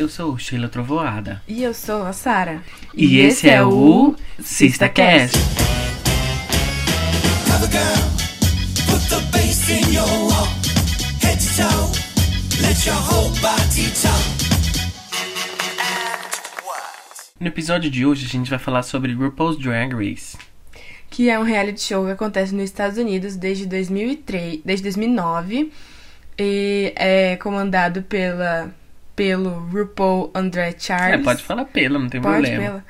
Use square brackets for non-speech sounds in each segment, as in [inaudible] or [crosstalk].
Eu sou Sheila Trovoada. E eu sou a Sara. E, esse é o SistaCast. No episódio de hoje a gente vai falar sobre RuPaul's Drag Race. Que é um reality show que acontece nos Estados Unidos desde 2003, desde 2009 e é comandado pela pelo RuPaul André Charles. É, pode falar pela, não tem Pode problema.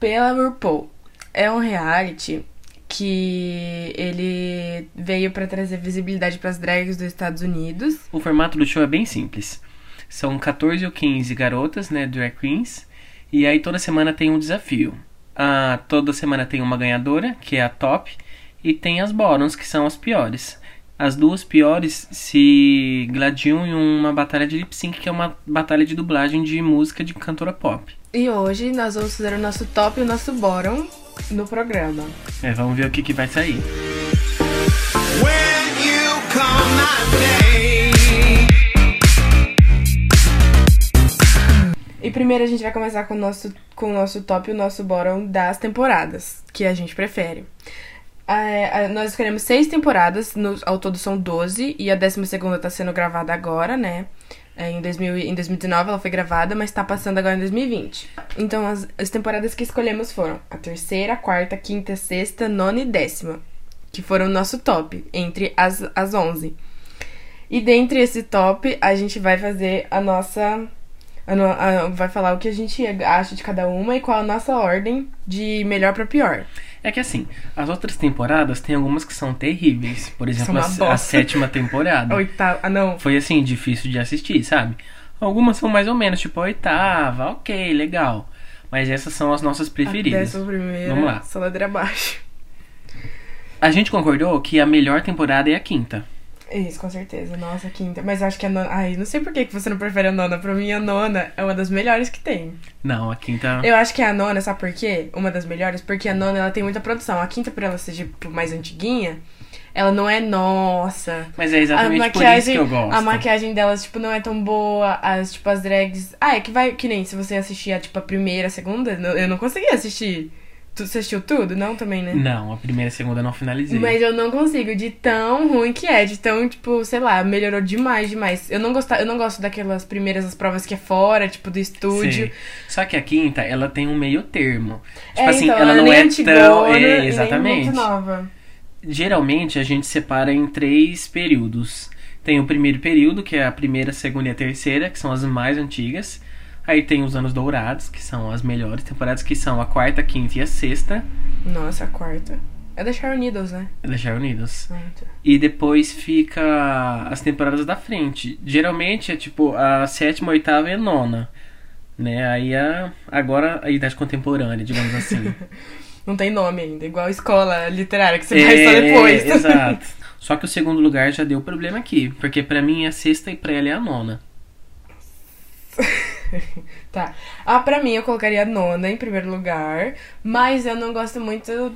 pela, pela RuPaul. É um reality que ele veio pra trazer visibilidade pras drags dos Estados Unidos. O formato do show é bem simples. São 14 ou 15 garotas, né, drag queens, e aí toda semana tem um desafio. Ah, toda semana tem uma ganhadora, que é a top, e tem as bottoms, que são as piores. As duas piores se gladiam em uma batalha de lip sync, que é uma batalha de dublagem de música de cantora pop. E hoje nós vamos fazer o nosso top e o nosso bottom no programa. É, vamos ver o que, que vai sair. When you call my name. E primeiro a gente vai começar com o nosso, com o nosso top e o nosso bottom das temporadas, que a gente prefere. Ah, nós escolhemos seis temporadas, no- ao todo são 12, e a décima segunda tá sendo gravada agora, né? É, em, 2000, e- em 2019 ela foi gravada, mas tá passando agora em 2020. Então as, as temporadas que escolhemos foram a terceira, a quarta, quinta, sexta, nona e décima, que foram o nosso top, entre as, as 11. E dentre esse top, a gente vai fazer a nossa. a a- vai falar o que a gente acha de cada uma e qual a nossa ordem de melhor pra pior. É que assim, as outras temporadas tem algumas que são terríveis. Por exemplo, a, a sétima temporada. A oitava. Ah, não. Foi assim, difícil de assistir, sabe? Algumas são mais ou menos, tipo a oitava, ok, legal. Mas essas são as nossas preferidas. Vamos lá. Só ladeira abaixo. A gente concordou que a melhor temporada é a quinta. Isso, com certeza. Nossa, a quinta. Mas acho que a nona. Ai, não sei por que você não prefere a nona. Pra mim, a nona é uma das melhores que tem. Não, a quinta. Eu acho que a nona, sabe por quê? Uma das melhores, porque a nona ela tem muita produção. A quinta, por ela ser tipo, mais antiguinha, ela não é nossa. Mas é exatamente a por isso maquiagem, que eu gosto. a maquiagem delas, tipo, não é tão boa. As, tipo, as drags. Ah, é que vai. Que nem se você assistir a, tipo, a primeira, a segunda, eu não consegui assistir. Tu você assistiu tudo? Não, também, né? Não, a primeira e a segunda eu não finalizei. Mas eu não consigo, de tão ruim que é, de tão, tipo, sei lá, melhorou demais, demais. Eu não, gosto, eu não gosto daquelas primeiras as provas que é fora, tipo, do estúdio. Sei. Só que a quinta, ela tem um meio termo. Tipo É, assim, então, ela é não é antigona tão. É, exatamente. muito nova. Geralmente a gente separa em três períodos. Tem o primeiro período, que é a primeira, segunda e a terceira, que são as mais antigas. Aí tem os anos dourados, que são as melhores temporadas, que são a quarta, quinta e a sexta. Nossa, a quarta. É da Sharon Needles, né? É da Sharon. Ah, tá. E depois fica as temporadas da frente. Geralmente é tipo a sétima, oitava e a nona. Né? Aí a, agora a idade contemporânea, digamos assim. [laughs] Não tem nome ainda, igual escola literária que você vai só depois. É, [laughs] Exato. [laughs] Só que o segundo lugar já deu problema aqui. Porque pra mim é a sexta e pra ela é a nona. [laughs] tá. Ah, pra mim eu colocaria a nona em primeiro lugar, mas eu não gosto muito,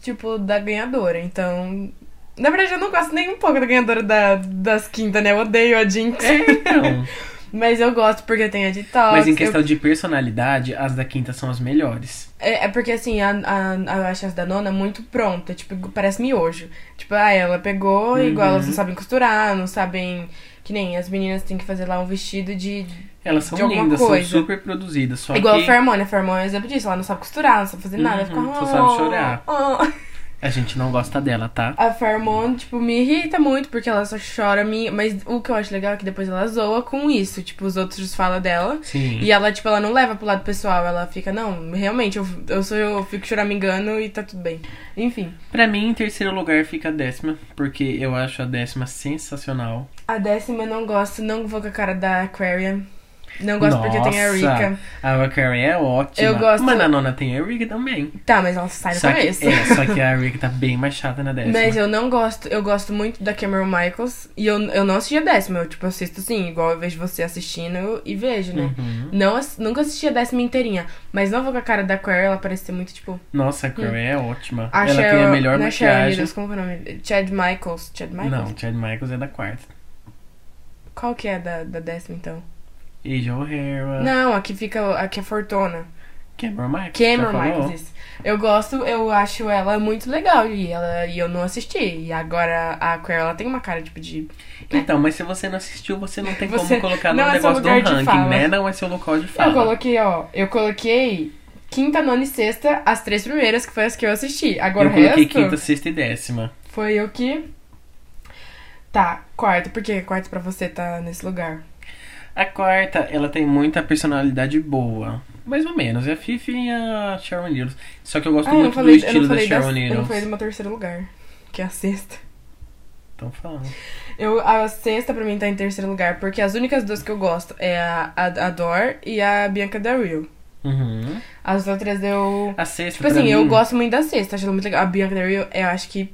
tipo, da ganhadora, então. Na verdade, eu não gosto nem um pouco da ganhadora da, das quintas, né? Eu odeio a Jinx. Então. [laughs] Mas eu gosto porque tem a de Tox. Mas em eu- questão de personalidade, as da quinta são as melhores. É, é porque assim, a, a, a, eu acho as da nona muito pronta, tipo, parece miojo. Tipo, ah, ela pegou, Uhum. igual elas não sabem costurar, não sabem. Que nem as meninas têm que fazer lá um vestido de. Elas são De alguma lindas, coisa. são super produzidas. Só igual que a Fermone, a Fermone é um exemplo disso, ela não sabe costurar, não sabe fazer nada, Uhum, fica. só sabe chorar. "Ah". A gente não gosta dela, tá? A Fermone, tipo, me irrita muito porque ela só chora, me... mas o que eu acho legal é que depois ela zoa com isso, tipo, os outros falam dela. Sim. E ela, tipo, ela não leva pro lado pessoal, ela fica, não, realmente, eu, eu sou eu fico choramingando e tá tudo bem. Enfim. Pra mim, em terceiro lugar fica a décima, porque eu acho a décima sensacional. A décima eu não gosto, não vou com a cara da Aquarian. Não gosto porque tem a Nossa, Rika. A Carrie é ótima. Eu gosto- Mas na nona tem a Rika também. Tá, mas ela sai no Só que, começo. é, só que a Rika tá bem mais chata na décima. Mas eu não gosto, eu gosto muito da Cameron Michaels e eu, eu não assisti a décima, eu tipo assisto assim, igual eu vejo você assistindo e vejo, né? Uhum. Não, nunca assisti a décima inteirinha, mas não vou com a cara da Queer, ela parece ser muito tipo. Nossa, a Carrie é ótima. A Ela Cheryl- tem a melhor é Cheryl maquiagem. Needles, como que é o nome? Chad Michaels. Chad Michaels? Não, Chad Michaels é da quarta. Qual que é da, da décima então? Asia O'Hara. Não, aqui fica. Aqui é Fortuna. Cameron Michaels. Cameron? Michaels, isso. Eu gosto, eu acho ela muito legal e, ela, e eu não assisti. E agora a Queer, ela tem uma cara tipo de. Então, mas se você não assistiu, você não tem Você- como colocar no é negócio do ranking, né? Não é seu local de fala. Eu coloquei, ó. Eu coloquei quinta, nona e sexta, as três primeiras, que foi as que eu assisti. Agora Eu o coloquei resto quinta, sexta e décima. foi eu que. Tá, quarto. Por que quarto pra você tá nesse lugar? A quarta, ela tem muita personalidade boa. Mais ou menos. É a Fifi e a Sharon Needles. Só que eu gosto Ah, eu muito falei, do eu estilo da Sharon eu não Needles. falei do meu terceiro lugar, que é a sexta. Então fala. Eu, a sexta pra mim tá em terceiro lugar, porque as únicas duas que eu gosto é a, a, a Dor e a Bianca Del Rio. Uhum. As outras eu. A sexta, Tipo assim, eu mim, gosto muito da sexta, acho ela muito legal. A Bianca Del Rio, eu acho que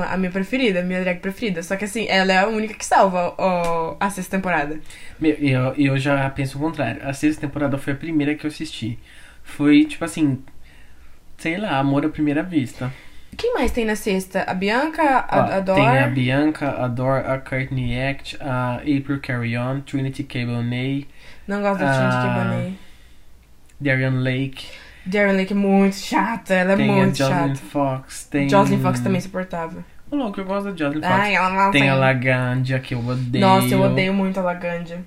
a minha preferida, a minha drag preferida. Só que assim, ela é a única que salva ó, a sexta temporada. Meu, eu, eu já penso o contrário. A sexta temporada foi a primeira que eu assisti. Foi, tipo assim... Sei lá, amor à primeira vista. Quem mais tem na sexta? A Bianca, a, Ó, a Dor. Tem a Bianca, a Dor, a Courtney Act, a April Carry On, Trinity K. Bonet, Não gosto da Trinity Ah, Cabernet. Darian Lake, Darren Lake é muito chata, ela é tem a muito Jocelyn chata. Fox, tem... Jocelyn Fox também é insuportável. Ô, louco, eu gosto da Jocelyn Fox. Ai, ela não tem a Lagandia, que eu odeio. Nossa, eu odeio muito a Lagandia.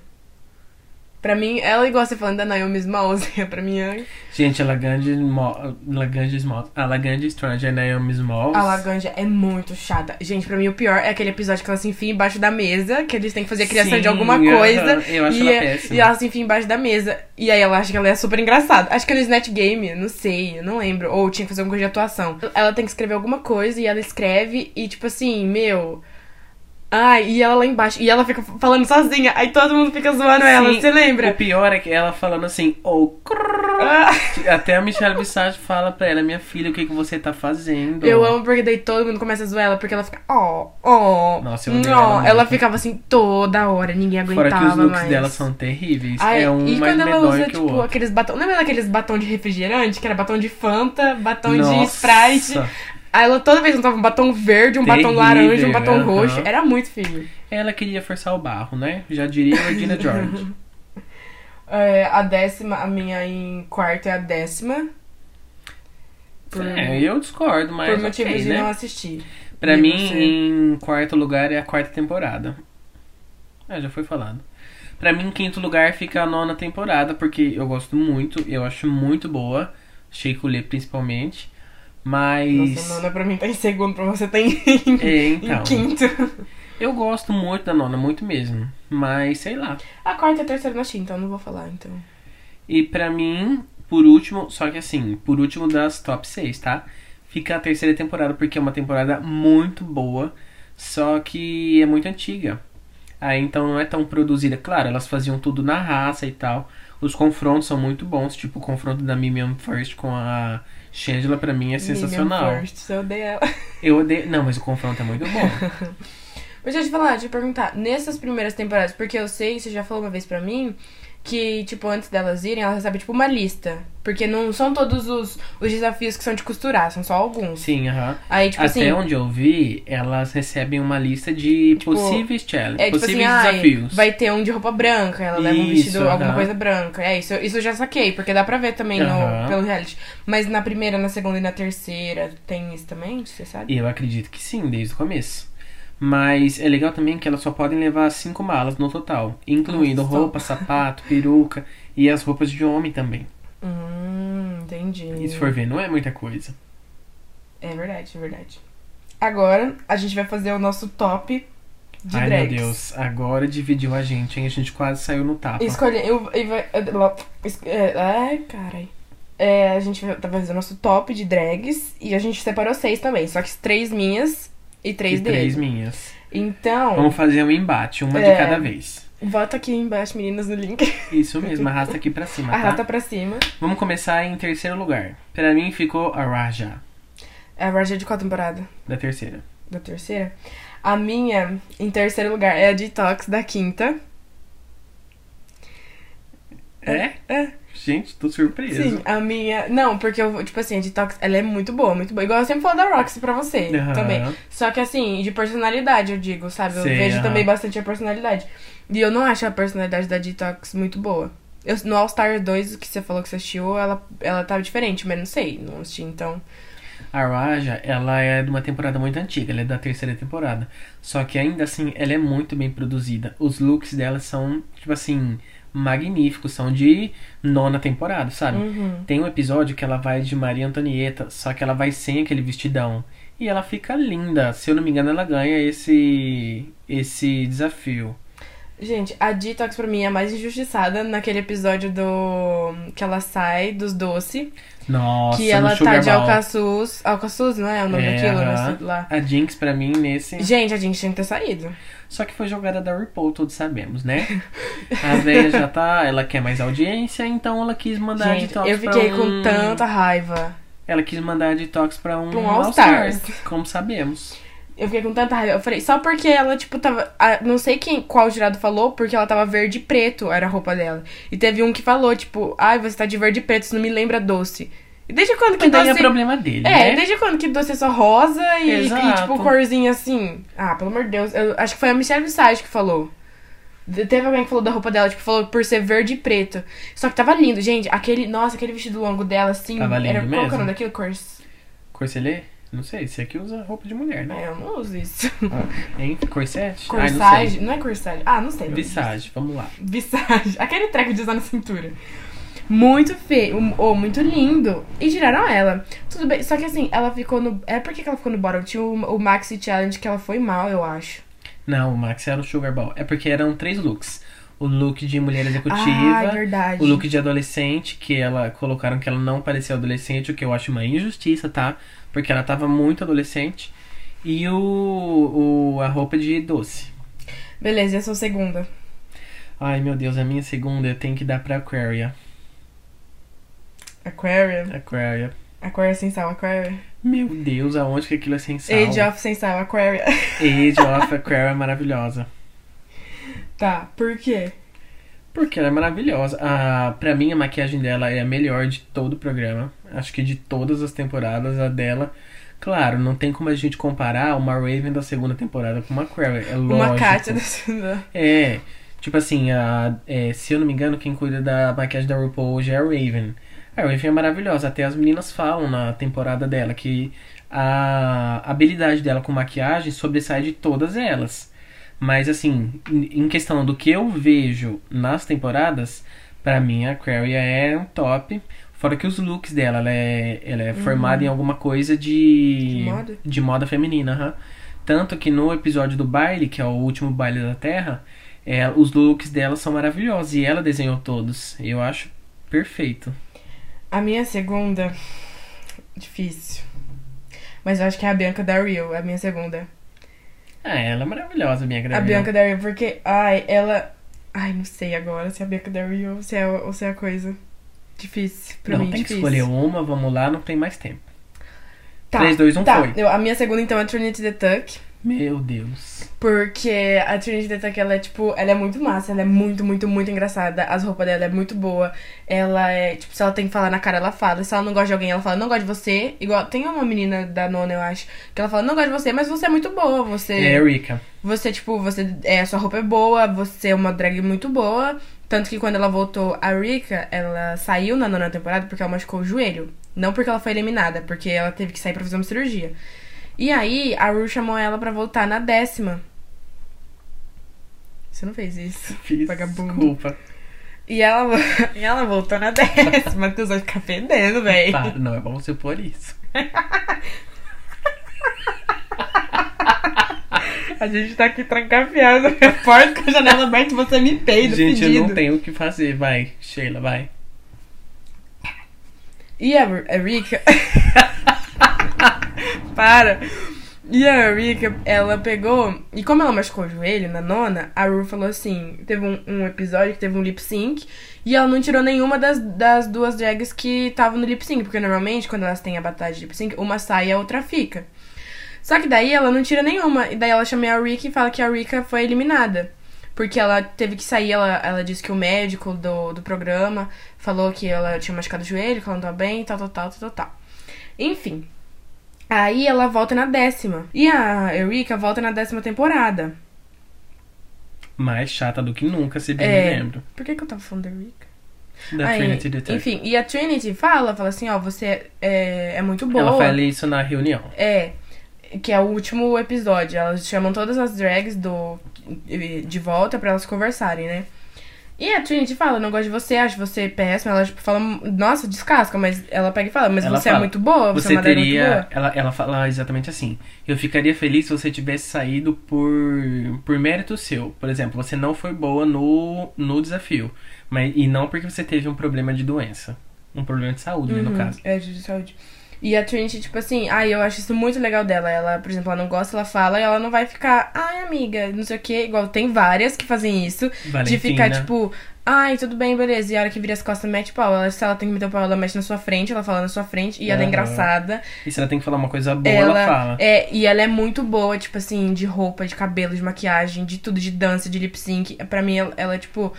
Pra mim, ela igual você falando da Naomi Smalls, [laughs] pra mim é... Gente, a Lagandia Smalls, a Lagandia Strange é Naomi Smalls. A Lagandia é muito chata. Gente, pra mim o pior é aquele episódio que ela se enfia embaixo da mesa, que eles têm que fazer a criação Sim, de alguma coisa. eu acho e, ela é- péssima. e ela se enfia embaixo da mesa. E aí ela acha que ela é super engraçada. Acho que é no Snatch Game, não sei, eu não lembro. Ou tinha que fazer alguma coisa de atuação. Ela tem que escrever alguma coisa e ela escreve e tipo assim, meu. Ai, e ela lá embaixo. E ela fica falando sozinha. Aí todo mundo fica zoando ela, Sim, você lembra? O pior é que ela falando assim, oh, crrr. Ah, até a Michelle Visage fala pra ela, minha filha, o que, que você tá fazendo? eu amo porque daí todo mundo começa a zoar ela, porque ela fica, ó, ó. Nossa, eu ela. Ela ficava assim toda hora, ninguém Fora aguentava que os looks mais. dela são terríveis. Ai, é um e mais quando ela usa, tipo, outro. aqueles batom. Lembra daqueles batom de refrigerante? Que era batom de Fanta, batom de Nossa. Sprite. Ela toda vez usava um batom verde, um batom Terrível, laranja, um batom roxo. Era muito feio. Ela queria forçar o barro, né? Já diria a Regina George. [laughs] É, a décima, a minha em quarto é a décima. Por, É, eu discordo, mas por motivos ok, de né? não assistir. Pra E mim, você? em quarto lugar é a quarta temporada. Ah, já foi falado. Pra mim, em quinto lugar fica a nona temporada, porque eu gosto muito, eu acho muito boa. Sheikulé principalmente. Mas. Nossa, nona pra mim tá em segundo, pra você tá em, [laughs] É, em então. quinto. Eu gosto muito da nona, muito mesmo. Mas sei lá. A quarta e a terceira eu não achei, então eu não vou falar, então. E pra mim, por último, só que assim, por último das top 6, tá? Fica a terceira temporada, porque é uma temporada muito boa, só que é muito antiga. Aí então não é tão produzida. Claro, elas faziam tudo na raça e tal. Os confrontos são muito bons, tipo o confronto da Mimiam First com a Shangela pra mim é sensacional. First, eu odeio ela. Eu odeio. Não, mas o confronto é muito bom. [laughs] Mas deixa eu te falar, deixa eu te perguntar. Nessas primeiras temporadas, porque eu sei, você já falou uma vez pra mim, que, tipo, antes delas irem, elas recebem, tipo, uma lista. Porque não são todos os, os desafios que são de costurar, são só alguns. Sim, aham. Aí, tipo Até assim, onde eu vi, elas recebem uma lista de Tipo, possíveis challenges, é tipo assim, possíveis ai, desafios. vai ter um de roupa branca, ela leva um vestido, alguma coisa branca. É, isso, isso eu já saquei, porque dá pra ver também no, pelo reality. Mas na primeira, na segunda e na terceira, tem isso também, você sabe? Eu acredito que sim, desde o começo. Mas é legal também que elas só podem levar cinco malas no total, incluindo Nossa. roupa, sapato, peruca e as roupas de homem também. Hum, entendi. E se for ver, não é muita coisa. É verdade, é verdade. Agora, a gente vai fazer o nosso top de Ai drags. meu Deus, agora dividiu a gente, hein? A gente quase saiu no tapa. Escolhe. Eu, eu, eu, é, ai, carai. É, a gente tá fazendo o nosso top de drags e a gente separou seis também. Só que três minhas e três e dele. três minhas. Então, Vamos fazer um embate, uma de É. cada vez. Vota aqui embaixo, meninas, no link. Isso mesmo, arrasta aqui pra cima, tá? Arrasta pra cima. Vamos começar em terceiro lugar. Pra mim ficou a Raja, É a Raja de qual temporada? da terceira. Da terceira? A minha, em terceiro lugar, é a Detox da quinta. É? É. Gente, tô surpreso. Sim, a minha. Não, porque eu, tipo assim, a Detox, ela é muito boa, muito boa. Igual eu sempre falo da Roxy pra você também. Só que assim, de personalidade, eu digo, sabe? Eu Sei, vejo também bastante a personalidade. E eu não acho a personalidade da Detox muito boa. Eu, no All Star 2, que você falou que você assistiu, ela, ela tava diferente, mas não sei, não assisti, então. A Raja, ela é de uma temporada muito antiga, ela é da terceira temporada. Só que ainda assim, ela é muito bem produzida. Os looks dela são, tipo assim, magníficos, são de nona temporada, sabe? Uhum. Tem um episódio que ela vai de Maria Antonieta, só que ela vai sem aquele vestidão. E ela fica linda. Se eu não me engano, ela ganha esse esse desafio. Gente, a Detox pra mim é a mais injustiçada naquele episódio do. que ela sai dos doce. Nossa, que ela tá de. Alcaçuz. Alcaçuz, não é o nome É, daquilo? aham. Não sei lá. A Jinx, pra mim, nesse. Gente, a gente tinha que ter saído. Só que foi jogada da RuPaul, todos sabemos, né? A véia já tá. Ela quer mais audiência, então ela quis mandar a Gente, detox eu fiquei pra com tanta raiva. Ela quis mandar a detox pra um, Pra um All-Star, All-Stars. como sabemos. Eu fiquei com tanta raiva. Eu falei, só porque ela, tipo, tava. ah, Não sei quem, qual jurado falou, porque ela tava verde e preto, era a roupa dela. E teve um que falou, tipo, ai, você tá de verde e preto, isso não me lembra doce. Desde quando que daí é doce. problema dele, É, né? desde quando que doce é só rosa e, e, tipo, corzinha assim? Ah, pelo amor de Deus. Eu acho que foi a Michelle Visage que falou. Teve alguém que falou da roupa dela, tipo, falou por ser verde e preto. Só que tava lindo, gente. Aquele, nossa, aquele vestido longo dela, assim. Tava lindo era, Qual que é o mesmo. nome daquilo? Cors... Corselê? Não sei, você aqui usa roupa de mulher, né? É, eu não uso isso. Hein? Corsete? Corsage? não não, é corsage? Ah, não sei. sei. Visage, vamos lá. Visage. [laughs] Aquele treco de usar na cintura. Muito feio, ou muito lindo. E tiraram ela. Tudo bem, só que assim, ela ficou no. É porque que ela ficou no bottom? Tinha o, o Maxi Challenge que ela foi mal, eu acho. Não, o Max era o Sugar Ball. É porque eram três looks. O look de mulher executiva, Ah, é verdade. o look de adolescente, que ela colocaram que ela não parecia adolescente, o que eu acho uma injustiça, tá? Porque ela tava muito adolescente. E o, o a roupa de doce. Beleza, e a sua segunda? Ai, meu Deus, a minha segunda eu tenho que dar pra Aquaria. Aquarium. Aquaria. Aquarium sem sal, Aquarium. Meu Deus, aonde que aquilo é sem sal? Age of sem sal, Aquarium. Age of Aquaria é maravilhosa. tá, por quê? Porque ela é maravilhosa. Ah, pra mim, a maquiagem dela é a melhor de todo o programa. Acho que de todas as temporadas, a dela. Claro, não tem como a gente comparar uma Raven da segunda temporada com uma Aquaria. É lógico. Uma Kátia da segunda. É, tipo assim, a, é, se eu não me engano, quem cuida da maquiagem da RuPaul hoje é a Raven. A Raven é maravilhosa, até as meninas falam na temporada dela que a habilidade dela com maquiagem sobressai de todas elas. Mas assim, em questão do que eu vejo nas temporadas, pra mim a Aquaria é um top. Fora que os looks dela, ela é, ela é formada em alguma coisa de, De moda? de moda feminina, aham. Tanto que no episódio do baile, que é o último baile da Terra, é, os looks dela são maravilhosos e ela desenhou todos. Eu acho perfeito. A minha segunda. Difícil. Mas eu acho que é a Bianca da Rio, a minha segunda. Ah, ela é maravilhosa, minha A grávida. Bianca da Rio, porque, ai, ela. Ai, não sei agora se é a Bianca da Rio ou se é, ou se é a coisa. Difícil. Pra Não, mim, tem que difícil. escolher uma, vamos lá, não tem mais tempo. Tá, 3, 2, 1, tá. foi. Eu- a minha segunda, então, é Trinity the Tuck. Meu Deus. Porque a Trinity Tuck, ela é, tipo, ela é muito massa, ela é muito, muito, muito engraçada. As roupas dela é muito boa. Ela é, tipo, se ela tem que falar na cara, ela fala. Se ela não gosta de alguém, ela fala, não gosto de você. Igual, tem uma menina da nona, eu acho, que ela fala, não gosto de você, mas você é muito boa. Você. É, Erika. Você, tipo, você. É, sua roupa é boa, você é uma drag muito boa. Tanto que quando ela voltou, a Rika, ela saiu na nona temporada porque ela machucou o joelho. Não porque ela foi eliminada, porque ela teve que sair pra fazer uma cirurgia. E aí, a Ru chamou ela pra voltar na décima. Você não fez isso. [laughs] Fiz. Vagabundo. Desculpa. E ela, [laughs] e ela voltou na décima. Deus vai ficar fedendo, véi. Para, não é bom você pôr isso. [laughs] A gente tá aqui trancafiado. Porta com a janela aberta e você me peida, Gente, eu fedido. não tenho o que fazer. Vai, Sheila, vai. E a, a Rika. [laughs] Para! E a Rika, ela pegou. E como ela machucou o joelho na nona, a Ru falou assim: teve um, um episódio que teve um lip sync. E ela não tirou nenhuma das, das duas drags que estavam no lip sync. Porque normalmente, quando elas têm a batalha de lip sync, uma sai e a outra fica. Só que daí ela não tira nenhuma. E daí ela chama a Rika e fala que a Rika foi eliminada. porque ela teve que sair, ela, ela disse que o médico do, do programa falou que ela tinha machucado o joelho, que ela não bem, tal, tal, tal, tal, tal. Enfim. Aí ela volta na décima. E a Eureka volta na décima temporada. Mais chata do que nunca, se bem É. me lembro. Por que, que eu tava falando da Eureka? Da Aí, Trinity Detective. Enfim, e a Trinity fala, fala assim, ó, você é, é muito boa. Ela fala isso na reunião. É, que é o último episódio. Elas chamam todas as drags do de volta pra elas conversarem, né? E a Trinity fala, não gosto de você, acho você péssima. Ela tipo, fala, nossa, descasca, mas ela pega e fala, mas Ela você é fala, muito boa, você, é Você uma drag muito teria. boa. Ela, ela fala exatamente assim. Eu ficaria feliz se você tivesse saído por, por mérito seu. Por exemplo, você não foi boa no, no desafio. Mas, e não porque você teve um problema de doença. Um problema de saúde, né, no Uhum, caso. É, de saúde. E a Trinity, tipo assim, ai, eu acho isso muito legal dela. Ela, por exemplo, ela não gosta, ela fala e ela não vai ficar, ai, amiga, não sei o quê. Igual tem várias que fazem isso. De Valentina. ficar, tipo, ai, tudo bem, beleza. E a hora que vira as costas, mete pau. Ela, se ela tem que meter o pau, ela mexe na sua frente, ela fala na sua frente. E ela é engraçada. E se ela tem que falar uma coisa boa, ela, fala. É, e ela é muito boa, tipo assim, de roupa, de cabelo, de maquiagem, de tudo, de dança, de lip sync. Pra mim, ela, ela é, tipo.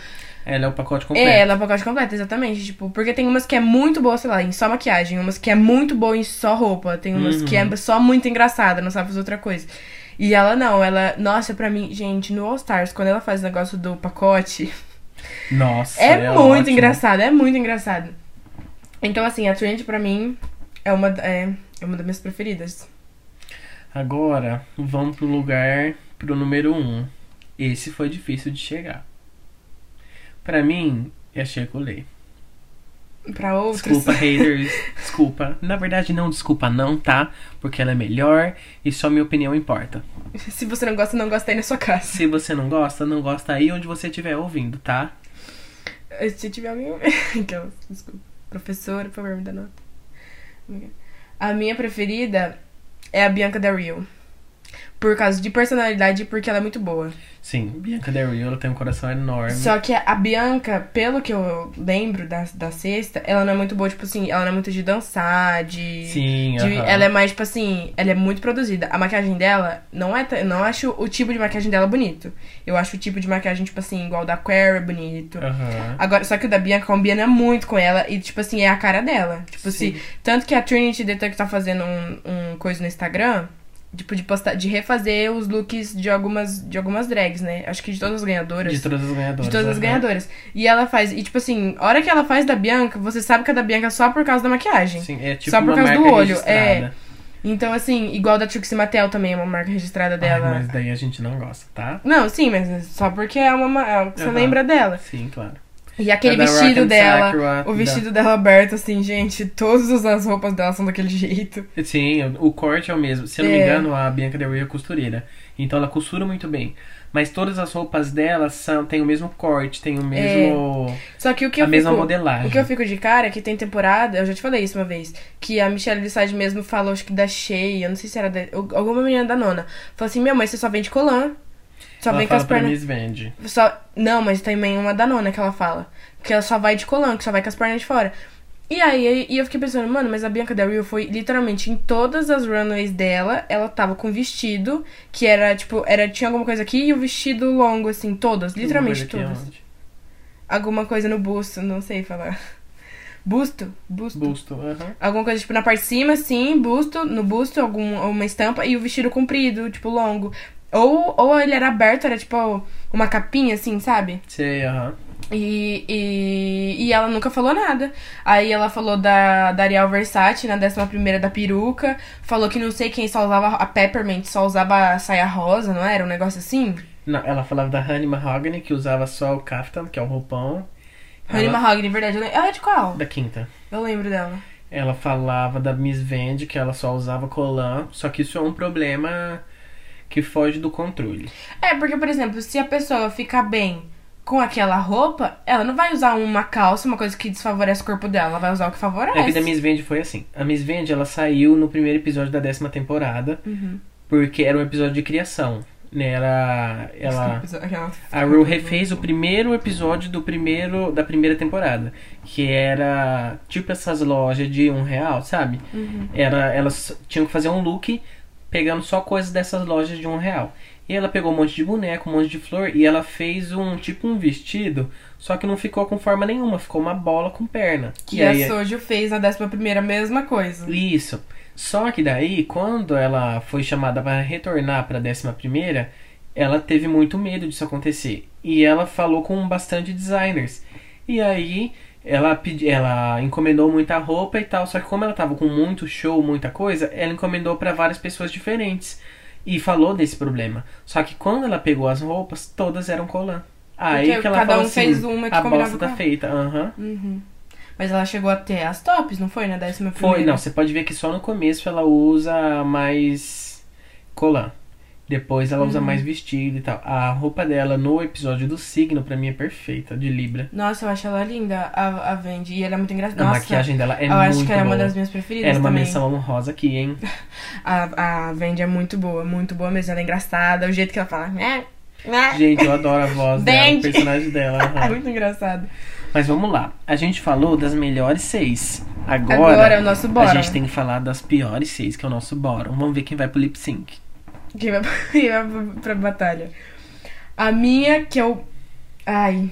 Ela é o pacote completo. É, ela é o pacote completo, exatamente. Tipo, porque tem umas que é muito boa, sei lá, em só maquiagem, umas que é muito boa em só roupa, tem umas que Uhum. é só muito engraçada, não sabe fazer outra coisa. E ela não, ela. Nossa, pra mim, gente, no All Stars, quando ela faz o negócio do pacote. Nossa, É, muito ótimo. engraçado, é muito engraçado. Então, assim, a Trend pra mim é uma, é, é uma das minhas preferidas. Agora, vamos pro lugar, pro número 1. Um. Esse foi difícil de chegar. Pra mim, é a Shekulei. Pra outros. Desculpa, [laughs] haters. Desculpa. Na verdade, não desculpa não, tá? Porque ela é melhor e só minha opinião importa. Se você não gosta, não gosta aí na sua casa. Se você não gosta, não gosta aí onde você estiver ouvindo, tá? Se tiver alguém. [laughs] Aquelas, desculpa. Professora, por favor, me dá nota. A minha preferida é a Bianca Del Rio. Por causa de personalidade e porque ela é muito boa. Sim, Bianca Del Rio, ela tem um coração enorme. Só que a Bianca, pelo que eu lembro da, da sexta, ela não é muito boa, tipo assim, ela não é muito de dançar, de. Sim, de- aham. ela é mais, tipo assim, ela é muito produzida. A maquiagem dela não é. Não acho o tipo de maquiagem dela bonito. Eu acho o tipo de maquiagem, tipo assim, igual o da Query bonito. Aham. Agora, só que o da Bianca combina muito com ela e, tipo assim, é a cara dela. Tipo Sim. assim, tanto que a Trinity Detective tá fazendo um, um coisa no Instagram, tipo, de postar, de refazer os looks de algumas, de algumas drags, né? Acho que de todas as ganhadoras. De todas as ganhadoras. De todas as aham. ganhadoras. E ela faz, e tipo assim, a hora que ela faz da Bianca, você sabe que é da Bianca só por causa da maquiagem. Sim, é tipo Só por uma causa do olho, registrada. é. Então, assim, igual da Trixie Mattel também é uma marca registrada Ai, dela. mas daí a gente não gosta, tá? Não, sim, mas é só porque é uma. ma- é que você Aham. lembra dela. Sim, claro. E aquele É da vestido dela, Sakura, o da- vestido dela aberto, assim, gente, todas as roupas dela são daquele [laughs] jeito. Sim, o corte é o mesmo. Se eu não me É. engano, a Bianca Del Rio é costureira. Então ela costura muito bem. Mas todas as roupas dela são, tem o mesmo corte, tem o mesmo. Só que o que a eu mesma fico, modelagem. O que eu fico de cara é que tem temporada, eu já te falei isso uma vez, que a Michelle Visage mesmo falou, acho que da Shea, eu não sei se era da, alguma menina da nona. Falou assim, minha mãe, você só vende colã. Só ela vem com as pernas. Miss Vende. Só... Não, mas também uma da nona que ela fala. Que ela só vai de colã, que só vai com as pernas de fora. E aí, e eu fiquei pensando, mano, mas a Bianca Del Rio foi literalmente em todas as runways dela, ela tava com vestido, que era, tipo, era, tinha alguma coisa aqui e o vestido longo, assim, todas, literalmente todas. Alguma coisa no busto, não sei falar. [laughs] Busto? Busto. Busto, aham. Alguma coisa, tipo, na parte de cima, sim, busto, no busto, algum, uma estampa, e o vestido comprido, tipo, longo. Ou, ou ele era aberto, era tipo uma capinha, assim, sabe? Sei, aham. E, e, e ela nunca falou nada. Aí ela falou da, da Ariel Versace na 11 da peruca. Falou que não sei quem só usava a Peppermint, só usava a saia rosa, não era? Um negócio assim? Não, ela falava da Honey Mahogany, que usava só o kaftan, que é o roupão. Honey Ela- Mahogany, verdade. Ela é de qual? Da quinta. Eu lembro dela. Ela falava da Miss Vende, que ela só usava colã. Só que isso é um problema que foge do controle. É, porque, por exemplo, se a pessoa ficar bem com aquela roupa, ela não vai usar uma calça, uma coisa que desfavorece o corpo dela. Ela vai usar o que A vida da favorece. Miss Vende foi assim. A Miss Vende, ela saiu no primeiro episódio da décima temporada, Uhum. porque era um episódio de criação. Né? Ela, ela, Aquela- a Ru refez o primeiro episódio do primeiro da primeira temporada, que era tipo essas lojas de um real, sabe? Uhum. Era, elas tinham que fazer um look pegando só coisas dessas lojas de um real. E ela pegou um monte de boneco, um monte de flor e ela fez um tipo um vestido, só que não ficou com forma nenhuma, ficou uma bola com perna. Que e aí, a Sojo fez na 11 primeira mesma coisa. Isso. Só que daí, quando ela foi chamada para retornar para a décima primeira, ela teve muito medo disso acontecer. E ela falou com bastante designers. E aí ela pedi, ela encomendou muita roupa e tal, só que como ela tava com muito show, muita coisa, ela encomendou para várias pessoas diferentes e falou desse problema. Só que quando ela pegou as roupas, todas eram colã. Aí Porque que ela cada falou um assim, fez uma que a bosta tá a- feita. Aham. Uhum. Mas ela chegou até as tops, não foi? Na décima Foi, primeira? não, você pode ver que só no começo ela usa mais colã. Depois ela Uhum. usa mais vestido e tal. A roupa dela no episódio do signo, pra mim, é perfeita, de Libra. Nossa, eu acho ela linda, a, a Vendi. E ela é muito engraçada. A Nossa, maquiagem dela é eu muito acho que ela é uma boa. das minhas preferidas Era uma também. menção honrosa aqui, hein? [laughs] A, a Vendi é muito boa, muito boa mesmo. Ela é engraçada, o jeito que ela fala. né, né, Gente, eu adoro a voz dela, o personagem dela. [laughs] aham. É muito engraçado. Mas vamos lá. A gente falou das melhores seis. Agora, Agora é o nosso bottom. a gente tem que falar das piores seis, que é o nosso bottom. Vamos ver quem vai pro lip sync. Quem vai, [laughs] quem vai pra, pra batalha? A minha, que eu. Ai.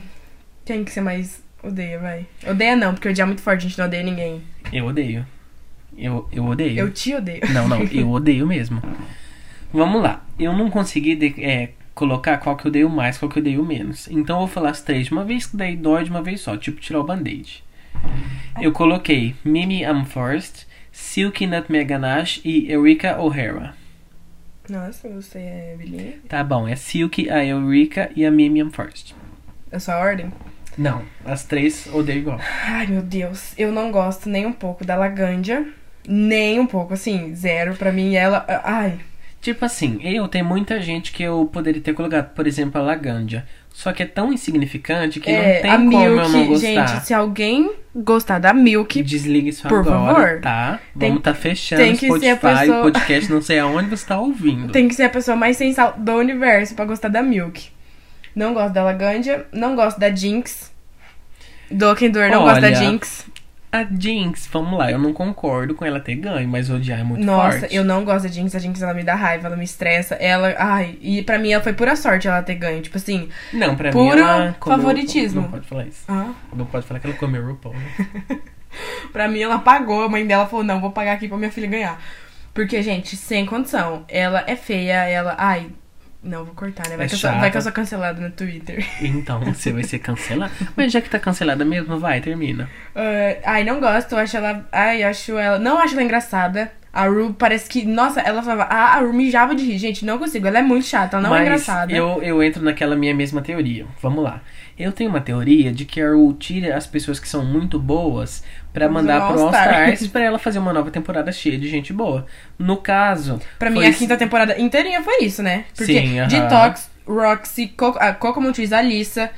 Quem que você mais odeia, vai? Odeia não, porque odiar é muito forte, a gente não odeia ninguém. Eu odeio. Eu, eu odeio. Eu te odeio. Não, não, eu [laughs] odeio mesmo. Vamos lá. Eu não consegui de- é, colocar qual que eu odeio mais, qual que eu odeio menos. Então eu vou falar as três de uma vez, que daí dói de uma vez só, tipo tirar o band-aid. Eu coloquei Mimi Amforst, Silky Nutmeg Ganache e Eureka O'Hara. Nossa, você é bilíngue? Tá bom, é Silky, a Eureka e a Mimi Amforst. É sua ordem? Não, as três odeio igual. Ai, meu Deus. Eu não gosto nem um pouco da Lagândia. Nem um pouco, assim, zero. Pra mim, ela. Ai. Tipo assim, eu tenho muita gente que eu poderia ter colocado, por exemplo, a Lagândia. Só que é tão insignificante que É, não tem a como Milk, eu não gostar. gente, se alguém gostar da Milk, Desligue isso Por agora, favor. tá? Tem- Vamos tá fechando tem que ser a Spotify, pessoa- o podcast, não sei aonde você tá ouvindo. tem que ser a pessoa mais sensal do universo pra gostar da Milk. Não gosto da Lagândia, não gosto da Jinx. Do Kendor não gosto da Olha, Jinx. A Jinx, vamos lá, eu não concordo com ela ter ganho, mas odiar é muito Nossa, forte. eu não gosto da Jinx. A Jinx, ela me dá raiva, ela me estressa. Ela, ai, e pra mim ela foi pura sorte ela ter ganho. Tipo assim, Não, Puro mim ela comeu- favoritismo. Não pode falar isso. ah, Não pode falar que ela comeu RuPaul, né? [laughs] Pra mim, ela pagou. A mãe dela falou: não, vou pagar aqui pra minha filha ganhar. Porque, gente, sem condição. Ela é feia, ela. Ai. Não, vou cortar, né? Vai, É que, eu sou, vai que eu sou cancelada no Twitter. Então, [laughs] você vai ser cancelada. Mas já que tá cancelada mesmo, vai, termina. Ah, ai, não gosto. Eu acho ela. Ai, acho ela. Não acho ela engraçada. A Ru parece que. Nossa, ela falava. Ah, a Ru mijava de rir. Gente, não consigo. Ela é muito chata. Ela não Mas é engraçada. Eu, eu entro naquela minha mesma teoria. Vamos lá. Eu tenho uma teoria de que a Ru tira as pessoas que são muito boas pra Vamos mandar pro All Stars. [laughs] Pra ela fazer uma nova temporada cheia de gente boa. No caso. Pra mim, a quinta temporada inteirinha foi isso, né? Porque Sim, aham. Detox, Roxy, Coco, a Coco Montrese, Alissa,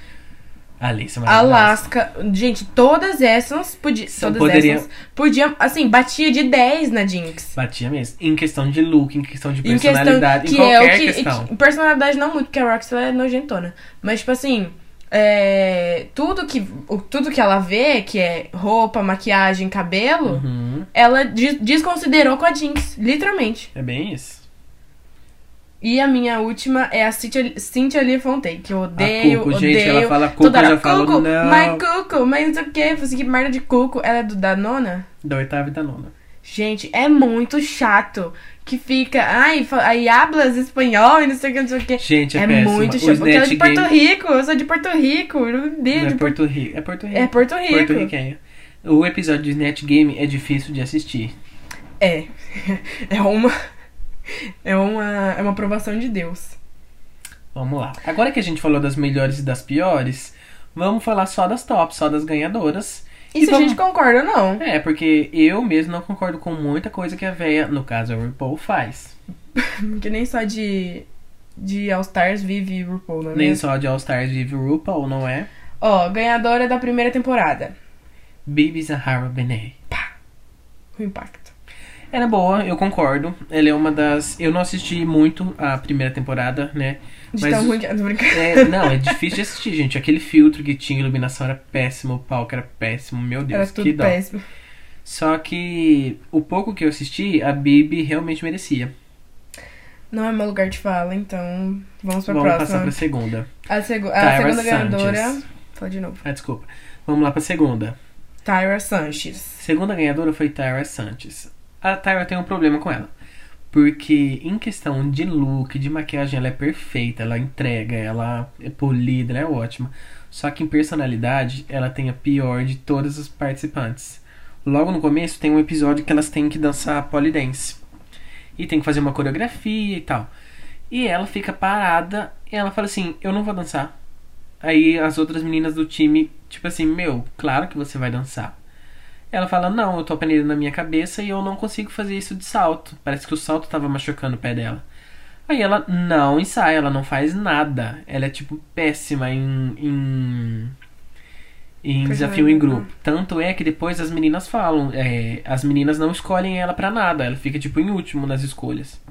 Alice, maravilhosa. Alaska. Gente, todas essas podiam. Todas poderiam- essas podiam. Assim, batia de 10 na Jinx. Batia mesmo. Em questão de look, em questão de Em questão personalidade, que em qualquer é o que. questão. que- personalidade não muito, porque a Roxy é nojentona. Mas, tipo assim. é, tudo, que, o- tudo que ela vê, que é roupa, maquiagem, cabelo, Uhum. ela des- desconsiderou com a Jinx, literalmente. É bem isso. E a minha última é a Cynthia, Cynthia Lee Fontaine, que eu odeio, Cuco, odeio. gente, ela fala Cuco, Toda hora, já falo, Cuco, não. mas Cuco, mas não sei o que. Assim, que merda de Cuco. Ela é do, da nona? Da oitava e da nona. Gente, é muito chato. Que fica, ai, aí hablas espanhol e não sei o que, não sei o que. Gente, é, É péssima. muito chato. Porque ela é de Porto Game- Rico, eu sou de Porto Rico. Não é de Porto Rico. É Porto Rico. É Porto Rico. Porto Riquenho. O episódio de Snatch Game é difícil de assistir. É. [laughs] É uma. É uma. É uma aprovação de Deus. Vamos lá. Agora que a gente falou das melhores e das piores, vamos falar só das tops, só das ganhadoras. E, se vamos- a gente concorda ou não? É, porque eu mesmo não concordo com muita coisa que a véia, no caso a RuPaul, faz. [laughs] Que nem só de. De All Stars vive RuPaul, não é Nem mesmo? só de All Stars vive o RuPaul, não é? Ó, ganhadora da primeira temporada. Bibi Zahara Benet. O impacto. Ela é boa, eu concordo. Ela é uma das. Eu não assisti muito a primeira temporada, né? De Mas tão ruim que. Brincando. É, não, é difícil de assistir, gente. Aquele filtro que tinha, iluminação era péssimo, o palco era péssimo, meu Deus, Era que tudo dó. péssimo. Só que o pouco que eu assisti, a Bibi realmente merecia. Não é meu lugar de fala, então vamos pra Vamos próxima. passar pra segunda. A, segu- a segunda Sanchez. ganhadora. Fala de novo. Ah, desculpa. Vamos lá pra segunda. Tyra Sanchez. Segunda ganhadora foi Tyra Santos. A Tyra tem um problema com ela. Porque em questão de look, de maquiagem, ela é perfeita, ela entrega, ela é polida, ela é ótima. Só que em personalidade, ela tem a pior de todas as participantes. Logo no começo tem um episódio que elas têm que dançar polidense. E tem que fazer uma coreografia e tal. E ela fica parada e ela fala assim: Eu não vou dançar. Aí as outras meninas do time, tipo assim, meu, claro que você vai dançar. Ela fala, não, eu tô apanhando na minha cabeça e eu não consigo fazer isso de salto. Parece que o salto tava machucando o pé dela. Aí ela não ensaia, ela não faz nada. Ela é, tipo, péssima em. em, em desafio é, em grupo. Tanto é que depois as meninas falam, é, as meninas não escolhem ela pra nada. Ela fica, tipo, em último nas escolhas.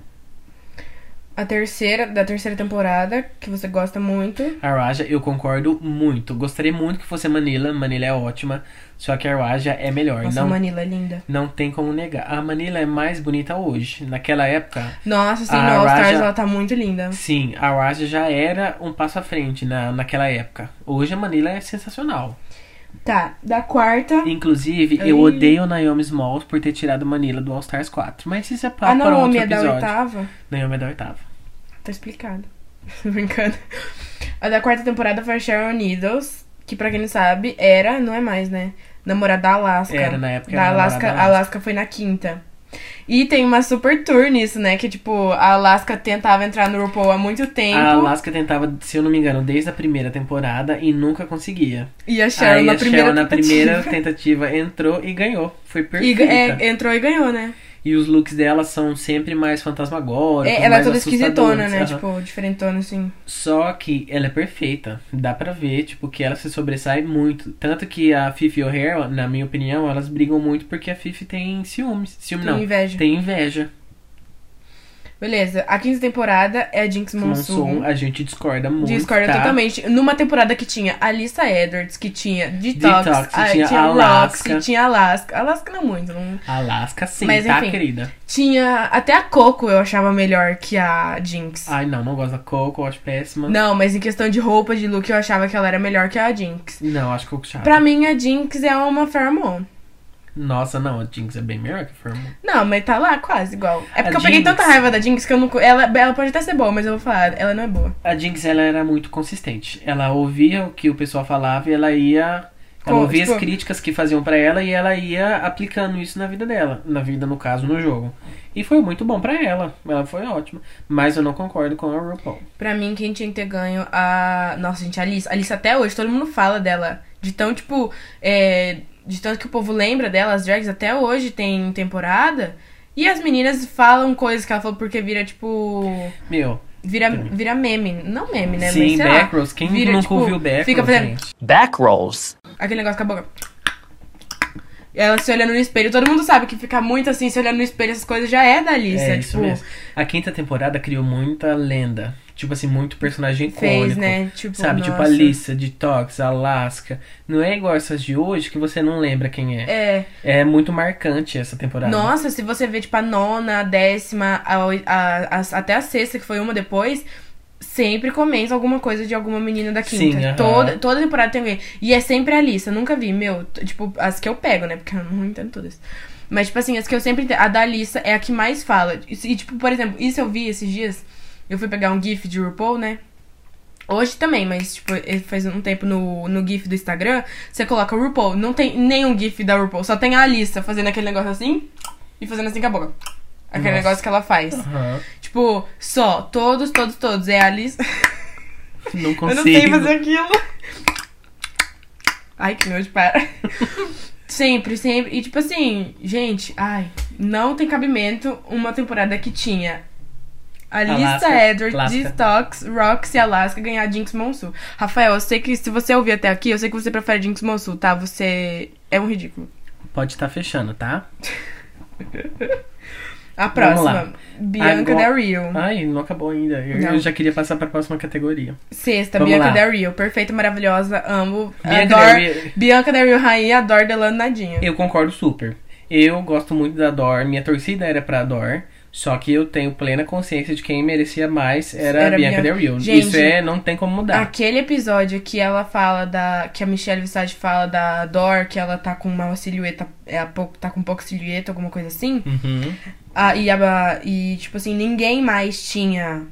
A terceira, da terceira temporada, que você gosta muito. A Raja, eu concordo muito. Gostaria muito que fosse a Manila. Manila é ótima. Só que a Raja é melhor. Nossa, não, a Manila é linda. não tem como negar. A Manila é mais bonita hoje. Naquela época, Nossa, sim, A no All Stars ela tá muito linda. sim, a Raja já era um passo à frente na, naquela época. Hoje a Manila é sensacional. Tá, da quarta. Inclusive, Ai. eu odeio a Naomi Smalls por ter tirado Manila do All Stars 4. Mas isso é papo A para outro Naomi é da episódio. oitava. Naomi é da oitava. Tá explicado. [laughs] Tô brincando. A da quarta temporada foi a Sharon Needles, que pra quem não sabe, era, não é mais, né? Namorada da Alaska. Era, na época Da Alaska, da a Alaska. Foi na quinta. E tem uma super tour nisso, né? Que, tipo, a Alaska tentava entrar no RuPaul há muito tempo. A Alaska tentava, se eu não me engano, desde a primeira temporada e nunca conseguia. E a Sharon Aí na a primeira Sharon na tentativa. primeira [laughs] tentativa entrou e ganhou. Foi E, perfeita. é, entrou e ganhou, né? E os looks dela são sempre mais fantasmagóricos, É, ela é toda esquisitona, né? aham. Tipo, diferentona, assim. Só que ela é perfeita. Dá pra ver, tipo, que ela se sobressai muito. Tanto que a Fifi e o Hair, na minha opinião, elas brigam muito porque a Fifi tem ciúmes. Ciúme Tem não. inveja. Tem inveja. Beleza, a quinta temporada é a Jinx Monsoon, a gente discorda muito. Discorda tá? totalmente. Numa temporada que tinha Alissa Edwards, que tinha Detox, Detox, a- tinha tinha Alaska. Roxy, tinha Alaska. Alaska não muito. Não... Alaska sim, Mas, tá, enfim. querida? Tinha até a Coco eu achava melhor que a Jinx. Ai, não, não gosto da Coco, eu acho péssima. Não, mas em questão de roupa, de look, eu achava que ela era melhor que a Jinx. Não, acho Coco chata. Pra mim, a Jinx é uma pheromone. Nossa, não, a Jinx é bem melhor que a Pheromone. Não, mas tá lá quase igual. É porque A eu peguei Jinx- tanta raiva da Jinx que eu não. Ela, ela pode até ser boa, mas eu vou falar, ela não é boa. A Jinx, ela era muito consistente. Ela ouvia o que o pessoal falava e ela ia... Ela ouvia tipo- as críticas que faziam pra ela e ela ia aplicando isso na vida dela. Na vida, no caso, no jogo. E foi muito bom pra ela. Ela foi ótima. Mas eu não concordo com a RuPaul. Pra mim, quem tinha que ter ganho a. Nossa, gente, a Alice. A Alice até hoje, todo mundo fala dela. De tão, tipo. é, De tanto que o povo lembra dela, as drags até hoje tem temporada. E as meninas falam coisas que ela falou porque vira, tipo. Meu, Vira, vira meme. Não meme, né? sim. Backrolls. Quem Vira, nunca tipo, ouviu Backrolls, Fica fazendo gente? Back rolls. aquele negócio com a boca. E ela se olhando no espelho. Todo mundo sabe que fica muito assim, se olhando no espelho, essas coisas já é da Alice. É, é, isso tipo, mesmo. A quinta temporada criou muita lenda. Tipo assim, muito personagem icônico. fez, né? Tipo, Sabe, tipo a nossa. Lisa, Detox, Alaska. Não é igual essas de hoje que você não lembra quem é. É. É muito marcante essa temporada. Nossa, se você vê, tipo, a nona, a décima, a, a- a- até a sexta, que foi uma depois, sempre comenta alguma coisa de alguma menina da quinta. Sim, aham. toda, toda temporada tem alguém. E é sempre a Alissa, nunca vi, meu, tipo, as que eu pego, né? Porque eu não entendo todas. Mas, tipo assim, as que eu sempre a da Alissa é a que mais fala. E, tipo, por exemplo, isso eu vi esses dias, eu fui pegar um GIF de RuPaul, né? Hoje também, mas, tipo, ele faz um tempo no, no GIF do Instagram, você coloca RuPaul, não tem nenhum GIF da RuPaul, só tem a Alissa fazendo aquele negócio assim e fazendo assim com a boca. Aquele Nossa. negócio que ela faz. Aham. Tipo, só, todos, todos, todos. É a Alissa. [laughs] Não Eu consigo. não sei fazer aquilo. Ai, que nojo, para. sempre, sempre. E tipo assim, gente, ai, não tem cabimento uma temporada que tinha Alissa Alaska. Detox, Roxy e Alaska ganhar Jinx Monsoon. Rafael, eu sei que se você ouvir até aqui, eu sei que você prefere Jinx Monsoon, tá? Você é um ridículo. Pode estar fechando, tá? [laughs] A próxima. Bianca Agora- Del Rio. Ai, não acabou ainda. Eu, Não. eu já queria passar pra próxima categoria. Sexta, Vamos Bianca lá. Del Rio. Perfeita, maravilhosa, amo. Bianca adoro. Del Rio- Bianca Del Rio, rainha, adoro Delano Nadinha. Eu concordo super. Eu gosto muito da Dor. Minha torcida era pra Dor. Só que eu tenho plena consciência de quem merecia mais era, Era a Bianca. Del Rio. Gente, Isso é, não tem como mudar. Aquele episódio que ela fala da. Que a Michelle Visage fala da Dor, que ela tá com uma silhueta. É, pouco, tá com pouca silhueta, alguma coisa assim. Uhum. Ah, e, a, e, tipo assim, ninguém mais tinha.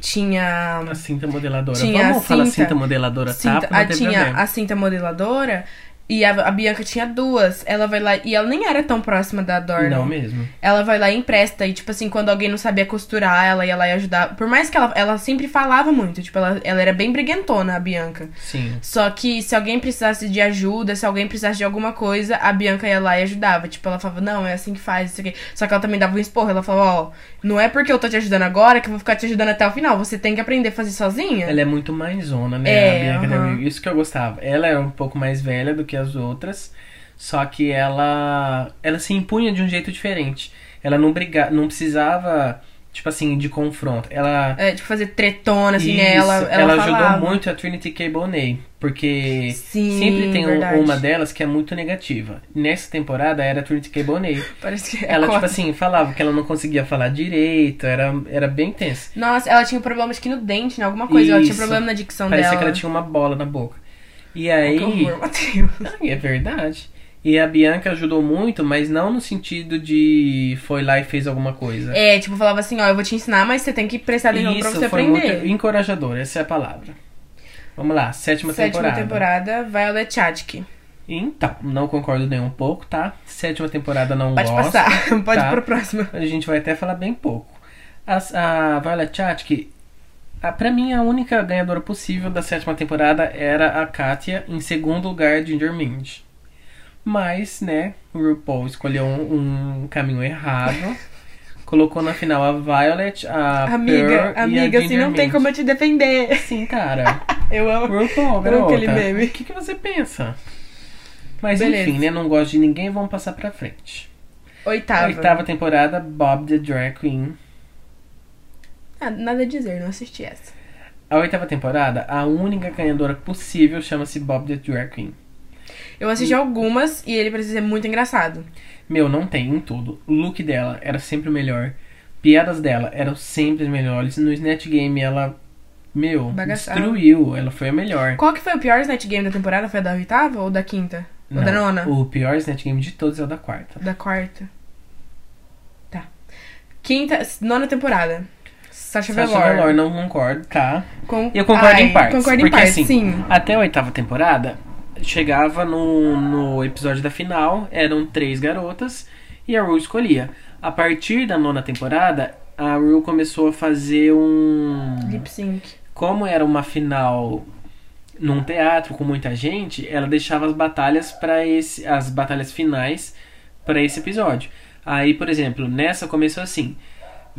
Tinha. A cinta modeladora. Tinha Vamos a falar cinta. cinta modeladora, cinta, tá? A, tinha problema. a cinta modeladora e a, a Bianca tinha duas. Ela vai lá. E ela nem era tão próxima da Dor. Não mesmo. Ela vai lá e empresta. E, tipo assim, quando alguém não sabia costurar, ela ia lá e ajudar. Por mais que ela, ela sempre falava muito. Tipo, ela, ela era bem briguentona, a Bianca. Sim. Só que se alguém precisasse de ajuda, se alguém precisasse de alguma coisa, a Bianca ia lá e ajudava. Tipo, ela falava, não, é assim que faz, isso aqui. Só que ela também dava um esporro. Ela falava, ó, não é porque eu tô te ajudando agora que eu vou ficar te ajudando até o final. Você tem que aprender a fazer sozinha. Ela é muito mais zona, né? É, a Bianca. Rio. Isso que eu gostava. Ela era um pouco mais velha do que as outras. Só que ela. Ela se impunha de um jeito diferente. Ela não brigava. Não precisava, tipo assim, de confronto. Ela. É, tipo, fazer tretona, assim, né? Isso, Ela, ela, falava. ajudou muito a Trinity K. Bonet, porque Sim, sempre tem um- uma delas que é muito negativa. Nessa temporada era a Trinity K. Bonet. Parece que é Ela, tipo assim, falava que ela não conseguia falar direito, era, era bem tenso. Nossa, ela tinha um problema, acho que no dente, né? Alguma coisa. Ela tinha Isso. problema na dicção Parecia dela. que ela tinha uma bola na boca. E aí. horror. Ah, [laughs] é verdade. E a Bianca ajudou muito, mas não no sentido de foi lá e fez alguma coisa. É, tipo, falava assim, ó, eu vou te ensinar, mas você tem que prestar atenção pra você foi aprender. muito encorajador, essa é a palavra. Vamos lá, sétima, Sétima temporada. temporada, Violet Chachki. Então, não concordo nem um pouco, tá? Sétima temporada não Pode gosto. passar, [laughs] pode tá? ir pro próximo. A gente vai até falar bem pouco. As- a Violet Chachki, a, pra mim, a única ganhadora possível da sétima temporada era a Katia, em segundo lugar, Ginger Mind. Mas, né, o RuPaul escolheu um, um caminho errado. [laughs] colocou na final a Violet, a Amiga, Pearl e amiga, a assim não tem Mint. como eu te defender. Sim, cara. [laughs] Eu amo. RuPaul, Amo garota. aquele meme. O que, que você pensa? Mas Beleza. enfim, né? Não gosto de ninguém, vamos passar pra frente. Oitava. Oitava temporada, Bob the Drag Queen. Ah, nada a dizer, não assisti essa. A oitava temporada, a única ganhadora possível chama-se Bob the Drag Queen. Eu assisti algumas e ele parece ser muito engraçado. Meu, não tem em tudo. O look dela era sempre o melhor. Piadas dela eram sempre as melhores. No Snatch Game ela, meu, Bagaçava. destruiu. Ela foi a melhor. Qual que foi o pior Snatch Game da temporada? Foi a da oitava ou da quinta? Ou da Não, nona? O pior Snatch Game de todos é o da quarta. Da quarta. Tá. Quinta, nona temporada. Sasha, Sasha Velour. Velour, não concordo, tá? Com... Eu concordo Ai, em partes. Concordo em porque, partes, assim, sim. Até a oitava temporada, chegava no, no episódio da final, eram três garotas e a Ru escolhia. A partir da nona temporada, a Ru começou a fazer um. Lip sync. Como era uma final num teatro com muita gente, ela deixava as batalhas para esse, as batalhas finais para esse episódio. Aí, por exemplo, nessa começou assim.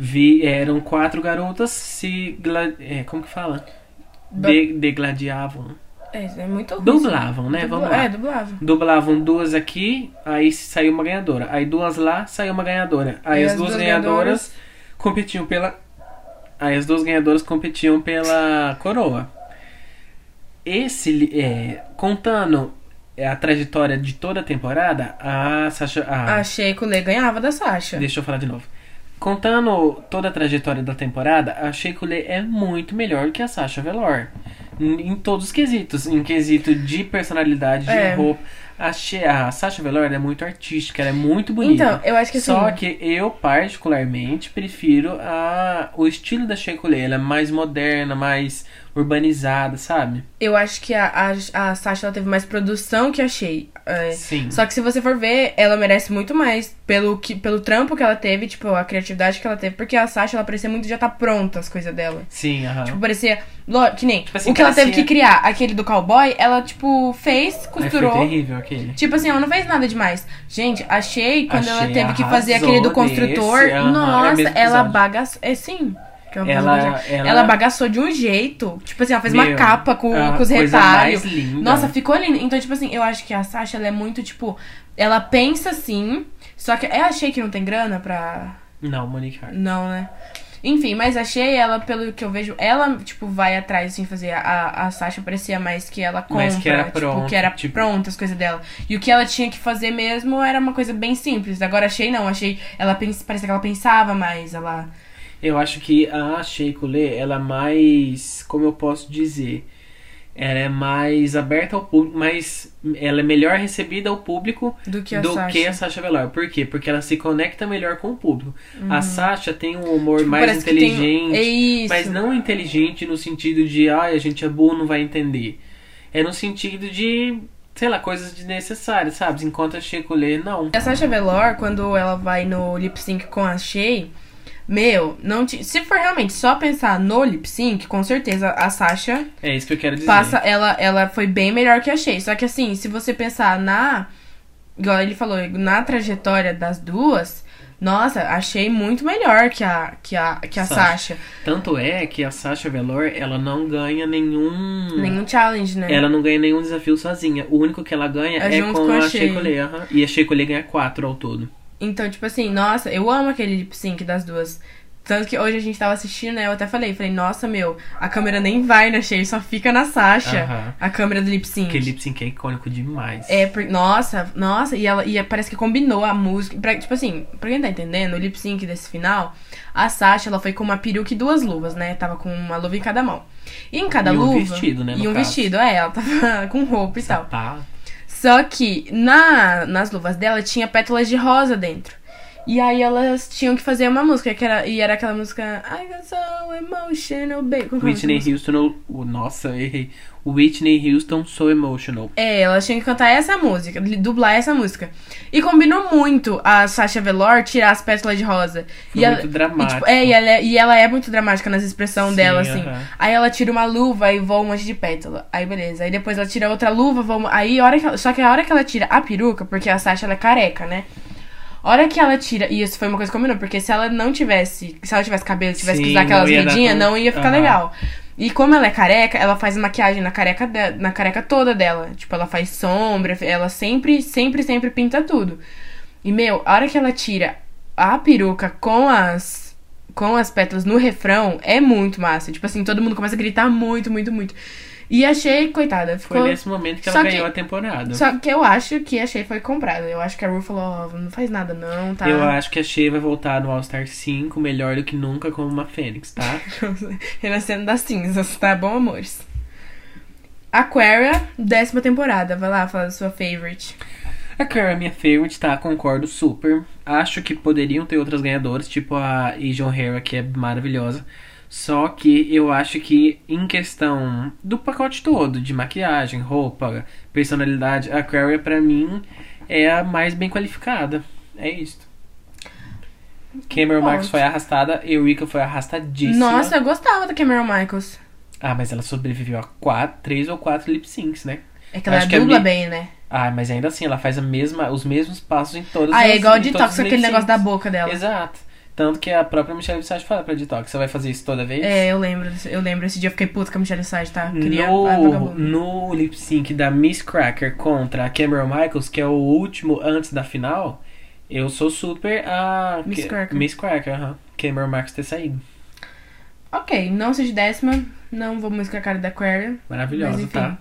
Vi, eram quatro garotas se é, como que fala? De, degladiavam. É, é muito ruim. Dublavam, né? Dubla- Vamos lá. É, dublavam. Dublavam duas aqui, aí saiu uma ganhadora. Aí duas lá, saiu uma ganhadora. Aí as, as duas duas ganhadoras competiam pela. Aí as duas ganhadoras competiam pela coroa. Esse, é, contando é, a trajetória de toda a temporada, a Sasha. A, A Sheiko Lê ganhava da Sasha. Deixa eu falar de novo. Contando toda a trajetória da temporada, a Sheiko Lee é muito melhor que a Sasha Velour. Em em todos os quesitos. Em quesito de personalidade, de É. roupa. A, a Sasha Velour ela é muito artística, ela é muito bonita. Então, eu acho que assim. Só que eu, particularmente, prefiro a, o estilo da Sheiko Lee. Ela é mais moderna, mais urbanizada, sabe? Eu acho que a, a, a Sasha ela teve mais produção que a Shea. É, Sim. Só que se você for ver, ela merece muito mais pelo, que, pelo trampo que ela teve, tipo, a criatividade que ela teve. Porque a Sasha, ela parecia muito já tá pronta as coisas dela. Sim, aham. Tipo, parecia. Que nem. assim, o que ela teve que criar, aquele do cowboy, ela, tipo, fez, Ai, costurou. foi terrível aquele. Tipo assim, ela não fez nada demais. Gente, achei quando A ela teve que fazer aquele do construtor. é nossa, ela bagaçou. É sim. vou Ela- ela- ela bagaçou de um jeito. Tipo assim, ela fez uma Meu, capa com, com os retalhos. linda. Nossa, ficou lindo. Então, tipo assim, eu acho que a Sasha, ela é muito, tipo. Ela pensa assim. Só que eu achei que não tem grana pra. Não, Monique Hart. Não, né? Enfim, mas achei ela, pelo que eu vejo, ela, tipo, vai atrás, assim, fazer. A, a Sasha parecia mais que ela compra, Mais que era tipo, pronto, que era tipo- pronta as coisas dela. E o que ela tinha que fazer mesmo era uma coisa bem simples. Agora achei não, achei. Ela pens, parecia que ela pensava mais, ela. Eu acho que a Shea Coulee, ela é mais, como eu posso dizer, ela é mais aberta ao público, mais, ela é melhor recebida ao público Do que a do Sasha. que a Sasha Velour. Por quê? Porque ela se conecta melhor com o público. A Sasha tem um humor Uhum. Tipo, mais que tem- inteligente, É mas não inteligente no sentido de, ai, a gente é burro, não vai entender. É no sentido de, sei lá, coisas desnecessárias, sabe? Enquanto a Shea Coulee, não. A Sasha Velour, quando ela vai no lip sync com a Shea, meu, não te... se for realmente só pensar no lip sync, com certeza a Sasha É isso que eu quero dizer. passa, ela, ela foi bem melhor que a Shea. Só que assim, se você pensar na. Igual ele falou, na trajetória das duas, nossa, achei muito melhor que a, que a, que a Sasha. Sasha. Tanto é que a Sasha Velour, ela não ganha nenhum... Nenhum challenge, né? Ela não ganha nenhum desafio sozinha. O único que ela ganha É é, com, com a Shea. Aham. E a Shea Coulee ganha quatro ao todo. Então, tipo assim, nossa, eu amo aquele lip sync das duas. Tanto que hoje a gente tava assistindo, né? Eu até falei, falei, nossa, meu, a câmera nem vai na Shea, só fica na Sasha. A câmera do lip sync. Aquele lip sync é icônico demais. É, por- nossa, nossa, e ela e parece que combinou a música. Pra, tipo assim, pra quem tá entendendo, o lip sync desse final, a Sasha ela foi com uma peruca e duas luvas, né? Tava com uma luva em cada mão. E em cada E um luva. vestido, né, E um caso. vestido, é, ela tava [laughs] com roupa e tal. Só que na, nas luvas dela tinha pétalas de rosa dentro. E aí elas tinham que fazer uma música, que era, e era aquela música I got so emotional, baby. É Whitney música? Houston, o- nossa, errei. Whitney Houston, So Emotional. É, elas tinham que cantar essa música, dublar essa música. E combinou muito a Sasha Velour tirar as pétalas de rosa. Foi e muito ela, dramático. E, tipo, é, e ela, é- e ela é muito dramática nas expressões Sim, dela, assim. aham. Aí ela tira uma luva e voa um monte de pétala. Aí beleza. Aí depois ela tira outra luva, voa. Aí hora que ela... Só que a hora que ela tira a peruca, porque a Sasha ela é careca, né? A hora que ela tira. E isso foi uma coisa que combinou, porque se ela não tivesse. Se ela tivesse cabelo, tivesse que Sim, usar aquelas tão- não ia ficar Aham. legal. E como ela é careca, ela faz maquiagem na careca, de- na careca toda dela. Tipo, ela faz sombra, ela sempre, sempre, sempre pinta tudo. E, meu, a hora que ela tira a peruca com as. Com as pétalas no refrão, é muito massa. Tipo assim, todo mundo começa a gritar muito, muito, muito. E achei, coitada, Foi ficou. nesse momento que Só ela que- ganhou a temporada. Só que eu acho que a Shea foi comprada. Eu acho que a Ru falou, ó, não faz nada não, tá? Eu acho que a Shea vai voltar no All Star 5 melhor do que nunca como uma Fênix, tá? [laughs] Renascendo das cinzas, tá bom, amores? Aquaria, décima temporada. Vai lá, fala a sua favorite. A Cara é minha favorite, tá? Concordo super. Acho que poderiam ter outras ganhadoras, tipo a Asian Hera, que é maravilhosa. Só que eu acho que em questão do pacote todo, de maquiagem, roupa, personalidade, a Cara pra mim é a mais bem qualificada. É isso. Cameron. Marks foi arrastada, Eureka foi arrastadíssima. Nossa, eu gostava da Cameron Michaels. Ah, mas ela sobreviveu a quatro, três ou quatro lip syncs, né? É que ela que dubla Mi- bem, né? Ah, mas ainda assim, ela faz a mesma, os mesmos passos em todas Ah, as é igual todos Detox, aquele negócio da boca dela. Exato. Tanto que a própria Michelle Visage fala pra Detox, você vai fazer isso toda vez? É, eu lembro. Eu lembro. Esse dia eu fiquei puta com a Michelle Sage, tá? Queria a No, no lip sync da Miss Cracker contra a Cameron Michaels, que é o último antes da final, eu sou super a Miss Cracker. Miss Cracker, aham. Cameron Marks ter saído. Ok, não seja décima. Não vou música a cara da Aquaria. Maravilhosa, tá?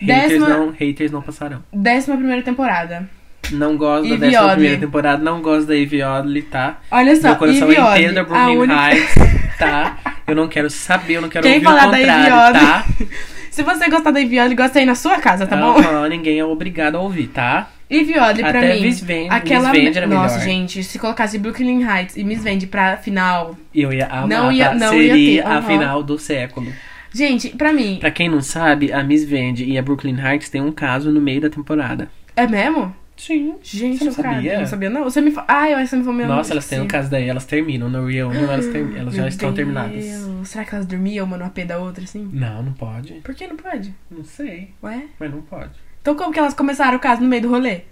Décima- Haters não, haters não passarão. Décima primeira temporada. Não gosto da Ivy décima primeira temporada, não gosto da Ivy Oddly, tá? Olha só, Meu coração Ivy é Oddly, inteiro da a Brooklyn única- Heights, tá? Eu não quero saber, eu não quero Quem ouvir falar o da Ivy contrário, tá? [laughs] Se você gostar da Ivy Oddly, gosta aí na sua casa, tá bom? Aham, ninguém é obrigado a ouvir, tá? Ivy Oddly, pra Até mim, Miss Vende- aquela... Miss Vende era Nossa, melhor. gente, se colocasse Brooklyn Heights e Miss Vende pra final... Eu ia amar, Não ia- tá? não ia Seria ter, a final do século. Gente, pra mim, Pra quem não sabe, a Miss Vende e a Brooklyn Heights têm um caso no meio da temporada. é mesmo? Sim. Gente, Você não cara, sabia? eu não sabia não. Você me fa... Ah, eu acho que você me falou meu Nossa, elas têm um caso daí, elas terminam. No Real elas, term- elas já Meu estão Deus. terminadas. Será que elas dormiam uma no AP da outra, assim? Não, não pode. Por que não pode? Não sei, Ué? mas não pode. Então como que elas começaram o caso no meio do rolê?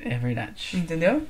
É verdade. Entendeu?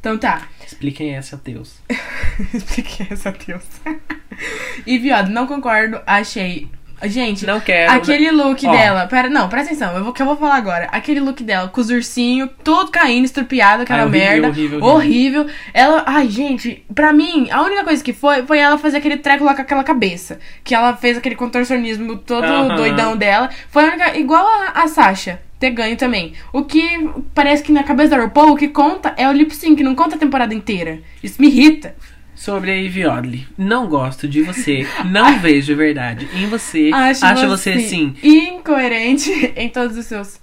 Então tá. Expliquem essa Deus. [laughs] Expliquei essa Deus. [laughs] e viado, não concordo. Achei Gente, Não quero. aquele look Ó. dela. Pera, não, presta atenção, eu vou, que eu vou falar agora. Aquele look dela, com os ursinhos, todo caindo, estrupiado, aquela Ai, horrível, merda. horrível, horrível. Ela. Ai, gente, pra mim, a única coisa que foi foi ela fazer aquele treco lá com aquela cabeça. Que ela fez aquele contorcionismo todo doidão dela. Foi a única. Igual a, a Sasha. Ter ganho também. O que parece que na cabeça da RuPaul, o que conta é o lip sync, não conta a temporada inteira. Isso me irrita. Sobre a Ivy Oddly. Não gosto de você. Não [laughs] vejo verdade em você. Acho, você, sim. incoerente [laughs] em todos os seus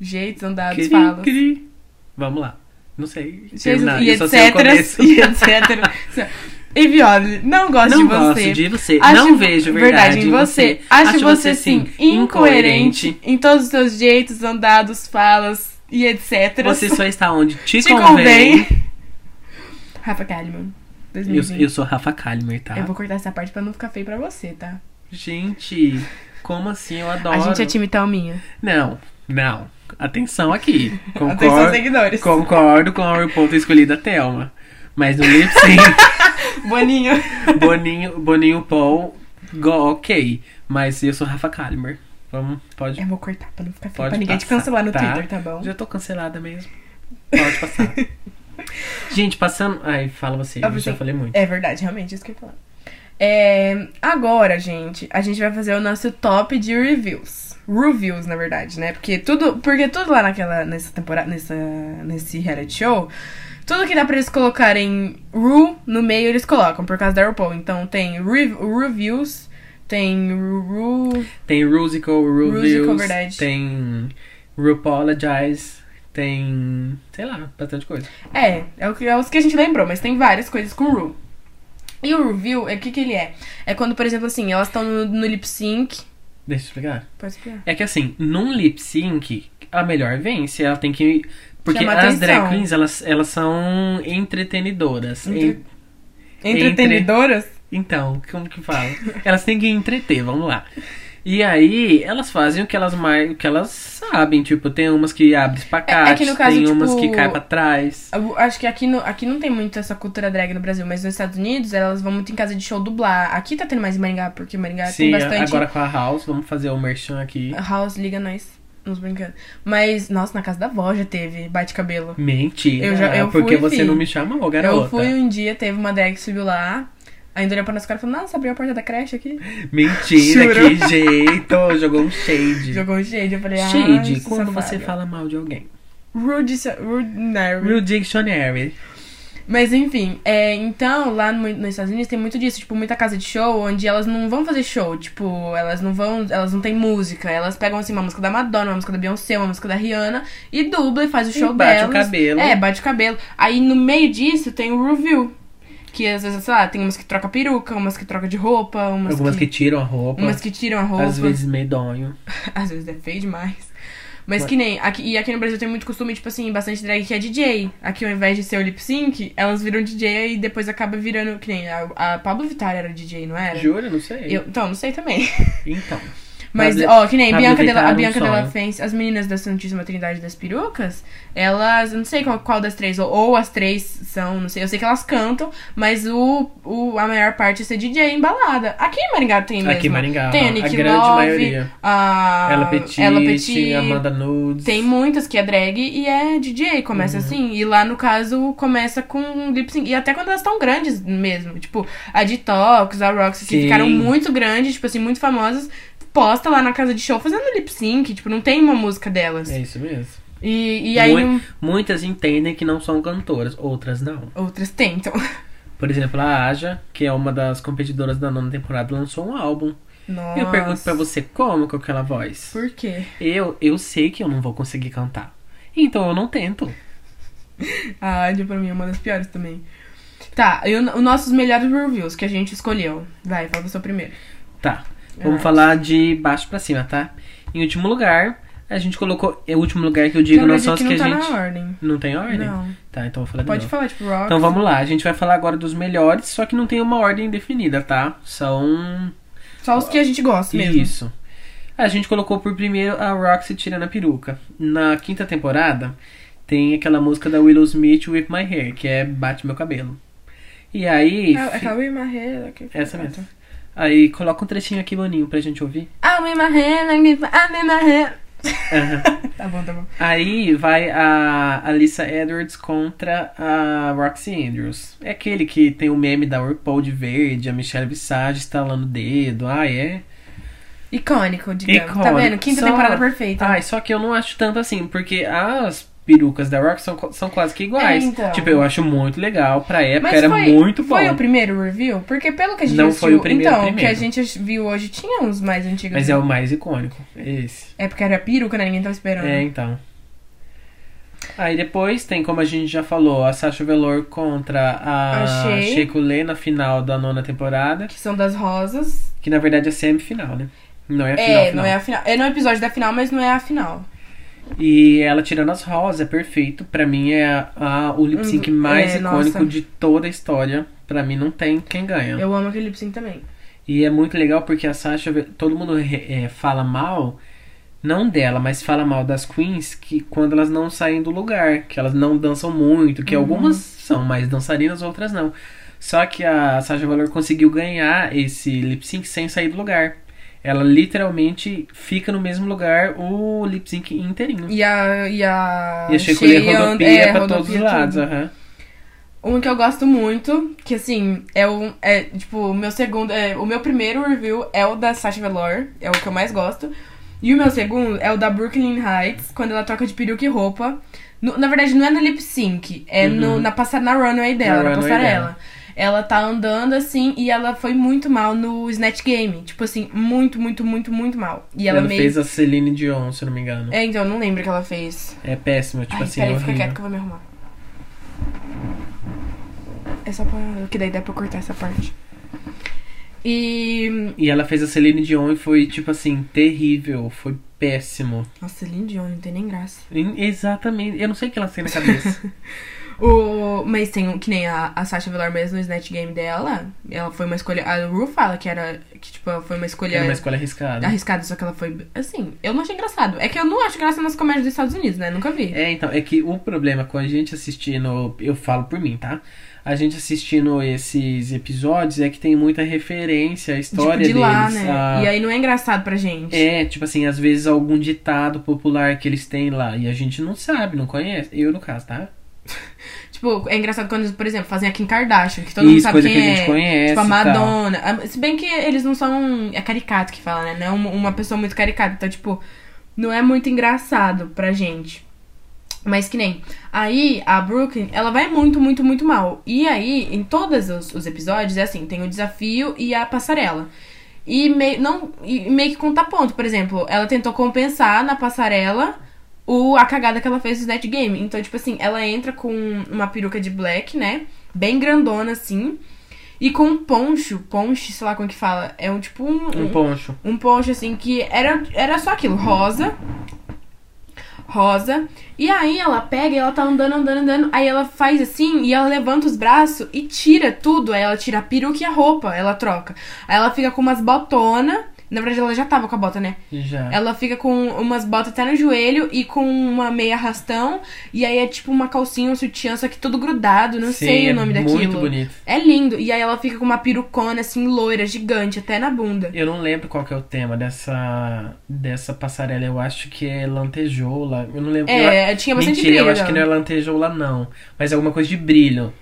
jeitos, andados, Cri, falas. cri. Vamos lá. Não sei. terminar. e etc. [laughs] E etc. E Viole, não gosto Não de gosto você. de você. Acho não vejo verdade, em você. Acho, você, sim incoerente em todos os seus jeitos, andados, falas e etc. Você só está onde te, te convém. convém. Rafa Kalimann. Eu, 2020. eu sou Rafa Kalimer, tá? Eu vou cortar essa parte pra não ficar feio pra você, tá? Gente, como assim? Eu adoro. A gente é time Thelminha. Não, não. Atenção aqui. [laughs] Atenção, seguidores. concordo com a RuPaul ter escolhido a Thelma. Mas no lip sync, [laughs] Boninho. Boninho, Boninho Paul, go, ok. Mas eu sou Rafa Kalimer. Vamos, pode, Eu vou cortar pra não ficar feio. pode pra ninguém te passar, cancelar no tá? Twitter, tá bom? Já tô cancelada mesmo. Pode passar. [laughs] Gente, passando... Ai, fala você, eu já falei muito. É verdade, realmente, isso que eu ia falar. É, agora, gente, a gente vai fazer o nosso top de reviews. Reviews, na verdade, né? Porque tudo, porque tudo lá naquela, nessa temporada, nessa, nesse reality show, tudo que dá pra eles colocarem Ru no meio, eles colocam, por causa da RuPaul. Então tem rev- reviews, tem Ru... Tem Rusical Reviews, tem RuPaulagize, tem... sei lá, bastante coisa. É, é, o que, é os que a gente lembrou, mas tem várias coisas com Ru. E o review, é o que que ele é? É quando, por exemplo, assim, elas estão no, no lip sync... Deixa eu explicar. Pode explicar. É que assim, num lip sync, a melhor vence, ela tem que. Porque Chama as atenção. drag queens, elas, elas são entretenidoras. Entre- En- Entretenidoras? Então, como que fala? [laughs] elas têm que entreter, vamos lá. E aí, elas fazem o que elas mais, o que elas sabem, tipo, tem umas que abrem espacate, É- é caso, tem umas tipo, que caem pra trás. Acho que aqui, no, aqui não tem muito essa cultura drag no Brasil, mas nos Estados Unidos elas vão muito em casa de show dublar. Aqui tá tendo mais em Maringá, porque Maringá Sim, tem bastante. agora com a House, vamos fazer o merchan aqui. House liga nós. Nos brincando. Mas, nossa, na casa da avó já teve bate-cabelo. Mentira, Eu já- eu porque fui, você não me chamou, garota. Eu fui um dia, teve uma drag que subiu lá. Ainda olhou pra nossa cara e falou: Nossa, abriu a porta da creche aqui. [laughs] Mentira, Juro. que jeito, jogou um shade. Jogou um shade. Eu falei: Ah, Shade, quando safado." você fala mal de alguém. Rude, rude, não, Real Dictionary. Mas enfim, é, então lá no- nos Estados Unidos tem muito disso, tipo, muita casa de show onde elas não vão fazer show, tipo, elas não vão, elas não têm música, elas pegam assim uma música da Madonna, uma música da Beyoncé, uma música da Rihanna e dubla e faz o E show bate o delas. cabelo. É, bate o cabelo. Aí no meio disso tem o review, que às vezes, sei lá, tem umas que troca peruca, umas que troca de roupa, umas Algumas que que, tiram a roupa. umas que tiram a roupa. Às vezes medonho. [laughs] Às vezes é feio demais. Mas que nem. Aqui, e aqui no Brasil tem muito costume, tipo assim, bastante drag que é DJ. Aqui ao invés de ser o lip sync, elas viram DJ e depois acaba virando. Que nem a, a Pablo Vittar era DJ, não era? Jura? Não sei. Eu, então, não sei também. Então. [laughs] Mas, ó, que nem Bianca, Vittar Della, a é um Bianca Della sonho. Fence, as meninas da Santíssima Trindade das Perucas, elas, não sei qual, qual das três, ou, ou as três são, não sei, eu sei que elas cantam, mas o, o, a maior parte é ser DJ em balada. Aqui em Maringá tem mesmo. Aqui em Maringá, Tem a a Nick grande Love, maioria. a Ela Petit, Ella Petit, Amanda Nudes. tem muitas que é drag e é DJ, começa Uhum. assim. E lá, no caso, começa com lip sync. E até quando elas estão grandes mesmo. Tipo, a Detox, a Roxy, que ficaram muito grandes, tipo assim, muito famosas. Posta lá na casa de show fazendo lip sync. Tipo, não tem uma música delas. É isso mesmo. E, e aí não- Muitas entendem que não são cantoras, outras não. outras tentam. [laughs] Por exemplo, a Aja, que é uma das competidoras da nona temporada, lançou um álbum. Nossa. E eu pergunto pra você, como com aquela voz? Por quê? Eu, eu sei que eu não vou conseguir cantar. Então eu não tento. [laughs] A Adia pra mim é uma das piores também. Tá, e os nossos melhores reviews que a gente escolheu. Vai, fala o seu primeiro. Tá. Vamos falar de baixo pra cima, tá? Em último lugar, a gente colocou. É o último lugar que eu digo, não são os aqui que não a tá gente. na ordem. Não tem ordem? Não. Tá, então eu vou falar de Pode falar, tipo, Rock. Então vamos lá, a gente vai falar agora dos melhores, só que não tem uma ordem definida, tá? São. Só os que a gente gosta mesmo. Isso. A gente colocou por primeiro a Roxy tirando a peruca. Na quinta temporada, tem aquela música da Willow Smith, With My Hair, que é Bate Meu Cabelo. E aí. É, fi- aquela Will Marreira. Que... Essa Ah, mesmo. Tá. Aí coloca um trechinho aqui, Boninho, pra gente ouvir. My, I'm in my hand. Aham. [laughs] Tá bom, tá bom. Aí vai a Alissa Edwards contra a Roxy Andrews. É aquele que tem o meme da RuPaul de verde, a Michelle Visage estalando o dedo. Ah, é? Icônico, digamos. Tá Icônico. vendo? Quinta Só- temporada perfeita. Ai, só que eu não acho tanto assim, porque as perucas da Roxy são, são quase que iguais. É, então. Tipo, eu acho muito legal. Pra época Mas era foi, muito bom. Foi o primeiro review? Porque pelo que a gente Não assistiu... foi o primeiro, Então, o que a gente viu hoje tinha uns mais antigos. Mas é o mais icônico. Esse. É porque era peruca, né? Ninguém tava esperando. É, então. Aí depois tem, como a gente já falou, a Sasha Velour contra a, Coulee na final da nona temporada. Que são das rosas. Que na verdade é semifinal, né? Não é a final. é, final. não é a final. É no episódio da final, mas não é a final. E ela tirando as rosas, é perfeito. Pra mim é a, a- o lip sync Uhum, mais é, icônico nossa. de toda a história. Pra mim não tem quem ganha. Eu amo aquele lip sync também. E é muito legal porque a Sasha, todo mundo é, fala mal, não dela, mas fala mal das queens que quando elas não saem do lugar, que elas não dançam muito, que algumas são mais dançarinas, outras não. Só que a Sasha Velour conseguiu ganhar esse lip sync sem sair do lugar. Ela literalmente fica no mesmo lugar o lip sync inteirinho. E a. E a. E a and- rodopia é, pra todos os lados. aham. Um que eu gosto muito, que assim, é o. É, tipo, o meu segundo. É, o meu primeiro review é o da Sasha Velour, é o que eu mais gosto. E o meu segundo é o da Brooklyn Heights, quando ela troca de peruca e roupa. No- na verdade, não é no lip sync, é no, Uhum. na, passa, na runway dela, Na na, runway passarela. Ela tá andando assim e ela foi muito mal no Snatch Game. Tipo assim, muito, muito, muito, muito mal. E ela, Ela meio. fez a Celine Dion, se não me engano. É, então, eu não lembro o que ela fez. É péssimo, tipo Ai, assim, peraí, é fica quieto que eu vou me arrumar. É só pra. Que daí dá pra cortar essa parte. E. E ela fez a Celine Dion e foi, tipo assim, terrível. Foi péssimo. Nossa, Celine Dion, não tem nem graça. Exatamente. Eu não sei o que ela tem na cabeça. [laughs] O... Mas tem um, que nem a, a Sasha Velour mesmo no Snatch Game dela. Ela foi uma escolha. A Ru fala que era. Que, tipo, foi uma escolha. Era uma escolha arriscada. Arriscada, só que ela foi. Assim, eu não achei engraçado. É que eu não acho graça nas comédias dos Estados Unidos, né? Nunca vi. É, então, é que o problema com a gente assistindo. Eu falo por mim, tá? A gente assistindo esses episódios é que tem muita referência à história tipo, de lá, deles. né? a- E aí não é engraçado pra gente. É, tipo assim, às vezes algum ditado popular que eles têm lá e a gente não sabe, não conhece. Eu, no caso, tá? Tipo, é engraçado quando, por exemplo, fazem a Kim Kardashian, que todo mundo Isso, sabe coisa quem que a gente é. conhece Tipo, a. Madonna. Ah, Se bem que eles não são. É caricato que fala, né? Não é uma- uma pessoa muito caricata. Então, tipo, não é muito engraçado pra gente. Mas que nem. Aí, a Brooklyn, ela vai muito, muito, muito mal. E aí, em todos os, os episódios, é assim: tem o desafio e a passarela. E meio, não, e meio que conta ponto. Por exemplo, ela tentou compensar na passarela o, a cagada que ela fez no Snatch Game. Então, tipo assim, ela entra com uma peruca de black, né? Bem grandona, assim. E com um poncho, ponche, sei lá como que fala. É um tipo um, Um poncho. um poncho assim que era, era só aquilo, rosa. Rosa. E aí ela pega e ela tá andando, andando, andando. Aí ela faz assim e ela levanta os braços e tira tudo. Aí ela tira a peruca e a roupa, ela troca. Aí ela fica com umas botonas. Na verdade, ela já tava com a bota, né? Já. Ela fica com umas botas até no joelho e com uma meia arrastão. E aí é tipo uma calcinha, um sutiã, só que tudo grudado. Não Sim, sei é o nome daquilo. Muito bonito. É lindo. E aí ela fica com uma perucona assim, loira, gigante, até na bunda. Eu não lembro qual que é o tema dessa, dessa passarela. Eu acho que é lantejoula. Eu não lembro. É, eu, tinha bastante Mentira, brilho. eu acho que não é lantejoula, não. Mas é alguma coisa de brilho.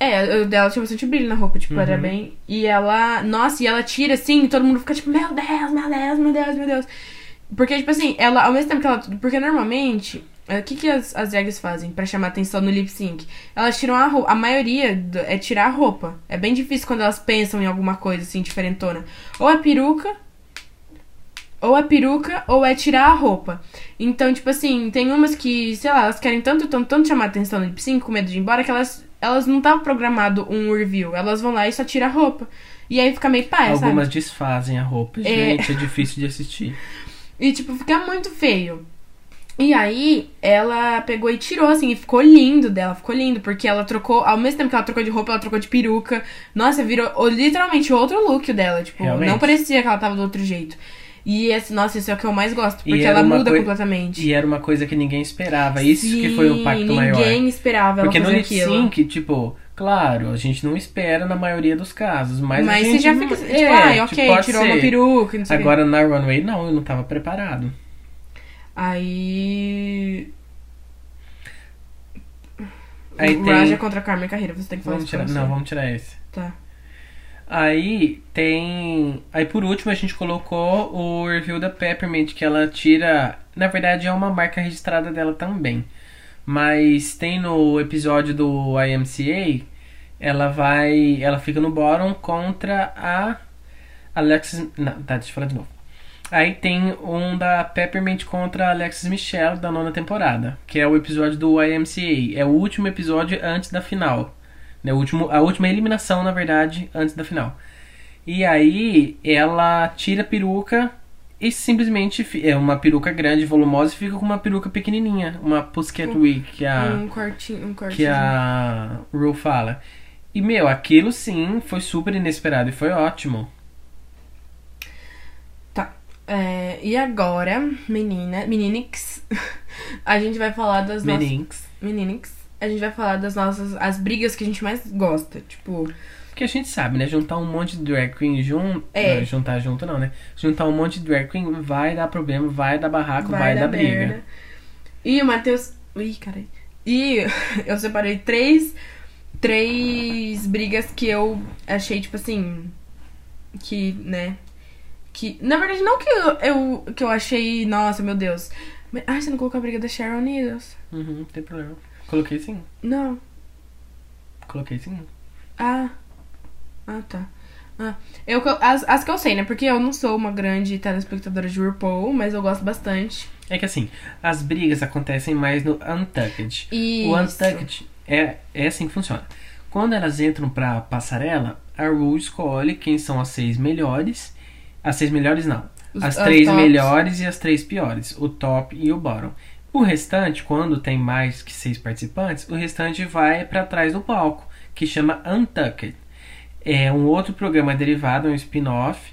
É, o dela tinha bastante brilho na roupa, tipo, Uhum. era bem. E ela. Nossa, e ela tira assim, e todo mundo fica tipo, meu Deus, meu Deus, meu Deus, meu Deus. Porque, tipo assim, ela, ao mesmo tempo que ela. Porque normalmente. é, O que, que as, as drags fazem pra chamar atenção no lip sync? Elas tiram a roupa. A maioria do- é tirar a roupa. É bem difícil quando elas pensam em alguma coisa assim, diferentona. Ou é peruca, ou é peruca, ou é tirar a roupa. Então, tipo assim, tem umas que, sei lá, elas querem tanto, tanto, tanto chamar atenção no lip sync, com medo de ir embora, que elas, elas não estavam programado um review. Elas vão lá e só tiram a roupa. E aí fica meio paia, Algumas sabe? desfazem a roupa. É. Gente, é difícil de assistir. [laughs] E, tipo, fica muito feio. E aí, ela pegou e tirou, assim, e ficou lindo dela, ficou lindo, porque ela trocou, ao mesmo tempo que ela trocou de roupa, ela trocou de peruca. Nossa, virou literalmente outro look dela, tipo, Realmente. não parecia que ela tava do outro jeito. E esse, nossa, esse é o que eu mais gosto, porque ela uma muda coi- completamente. E era uma coisa que ninguém esperava. Isso que foi o Sim, impacto maior. Ninguém esperava ela Porque no fazer lip aquilo. sync, tipo, claro, a gente não espera na maioria dos casos, mas, a Mas gente você já fica assim, é, tipo, ai, ok, tirou uma ser. peruca, não sei. Agora na runway não, eu não tava preparado. Aí. Aí tem- Raja contra Carmen Carreira, você tem que falar Vamos tirar, não, vamos tirar esse. Tá. Aí tem. Aí por último a gente colocou o review da Peppermint, que ela tira. Na verdade é uma marca registrada dela também. Mas tem no episódio do IMCA, ela vai. Ela fica no bottom contra a Alexis. Não, tá, deixa eu falar de novo. Aí tem um da Peppermint contra Alexis Michelle da nona temporada, que é o episódio do YMCA. É o último episódio antes da final. Né, o último, a última eliminação, na verdade, antes da final. E aí ela tira a peruca e simplesmente é uma peruca grande, volumosa, e fica com uma peruca pequenininha, uma Pussycat Wig que a Um cortinho, um cortinho. que a Ru fala. E meu, aquilo sim foi super inesperado e foi ótimo. Tá. É, e agora, menina, meninix, [laughs] a gente vai falar das nossas... Meninx. Meninix. A gente vai falar das nossas... As brigas que a gente mais gosta. Tipo, Porque a gente sabe, né? Juntar um monte de drag queen junto. É. Não, juntar junto não, né? Juntar um monte de drag queen vai dar problema, vai dar barraco, vai, vai, dar dar briga. merda. E o Matheus... Ih, caralho. E [laughs] eu separei três... Três brigas que eu achei, tipo assim... Que, né... Que, na verdade, não que eu, eu, que eu achei... Nossa, meu Deus. Ai, você não colocou a briga da Sharon Needles? Uhum, não tem problema. Coloquei sim. Não. Coloquei sim. Ah. Ah, tá. Ah, eu, as, as que eu sei, né? Porque eu não sou uma grande telespectadora de RuPaul, mas eu gosto bastante. É que assim, as brigas acontecem mais no Untucked. Isso. O Untucked é, é assim que funciona. Quando elas entram pra passarela, a Ru escolhe quem são as seis melhores. As seis melhores não. Os- as três melhores e as três piores. O top e o bottom. O restante, quando tem mais que seis participantes, o restante vai pra trás do palco, que chama Untucked. É um outro programa derivado, um spin-off.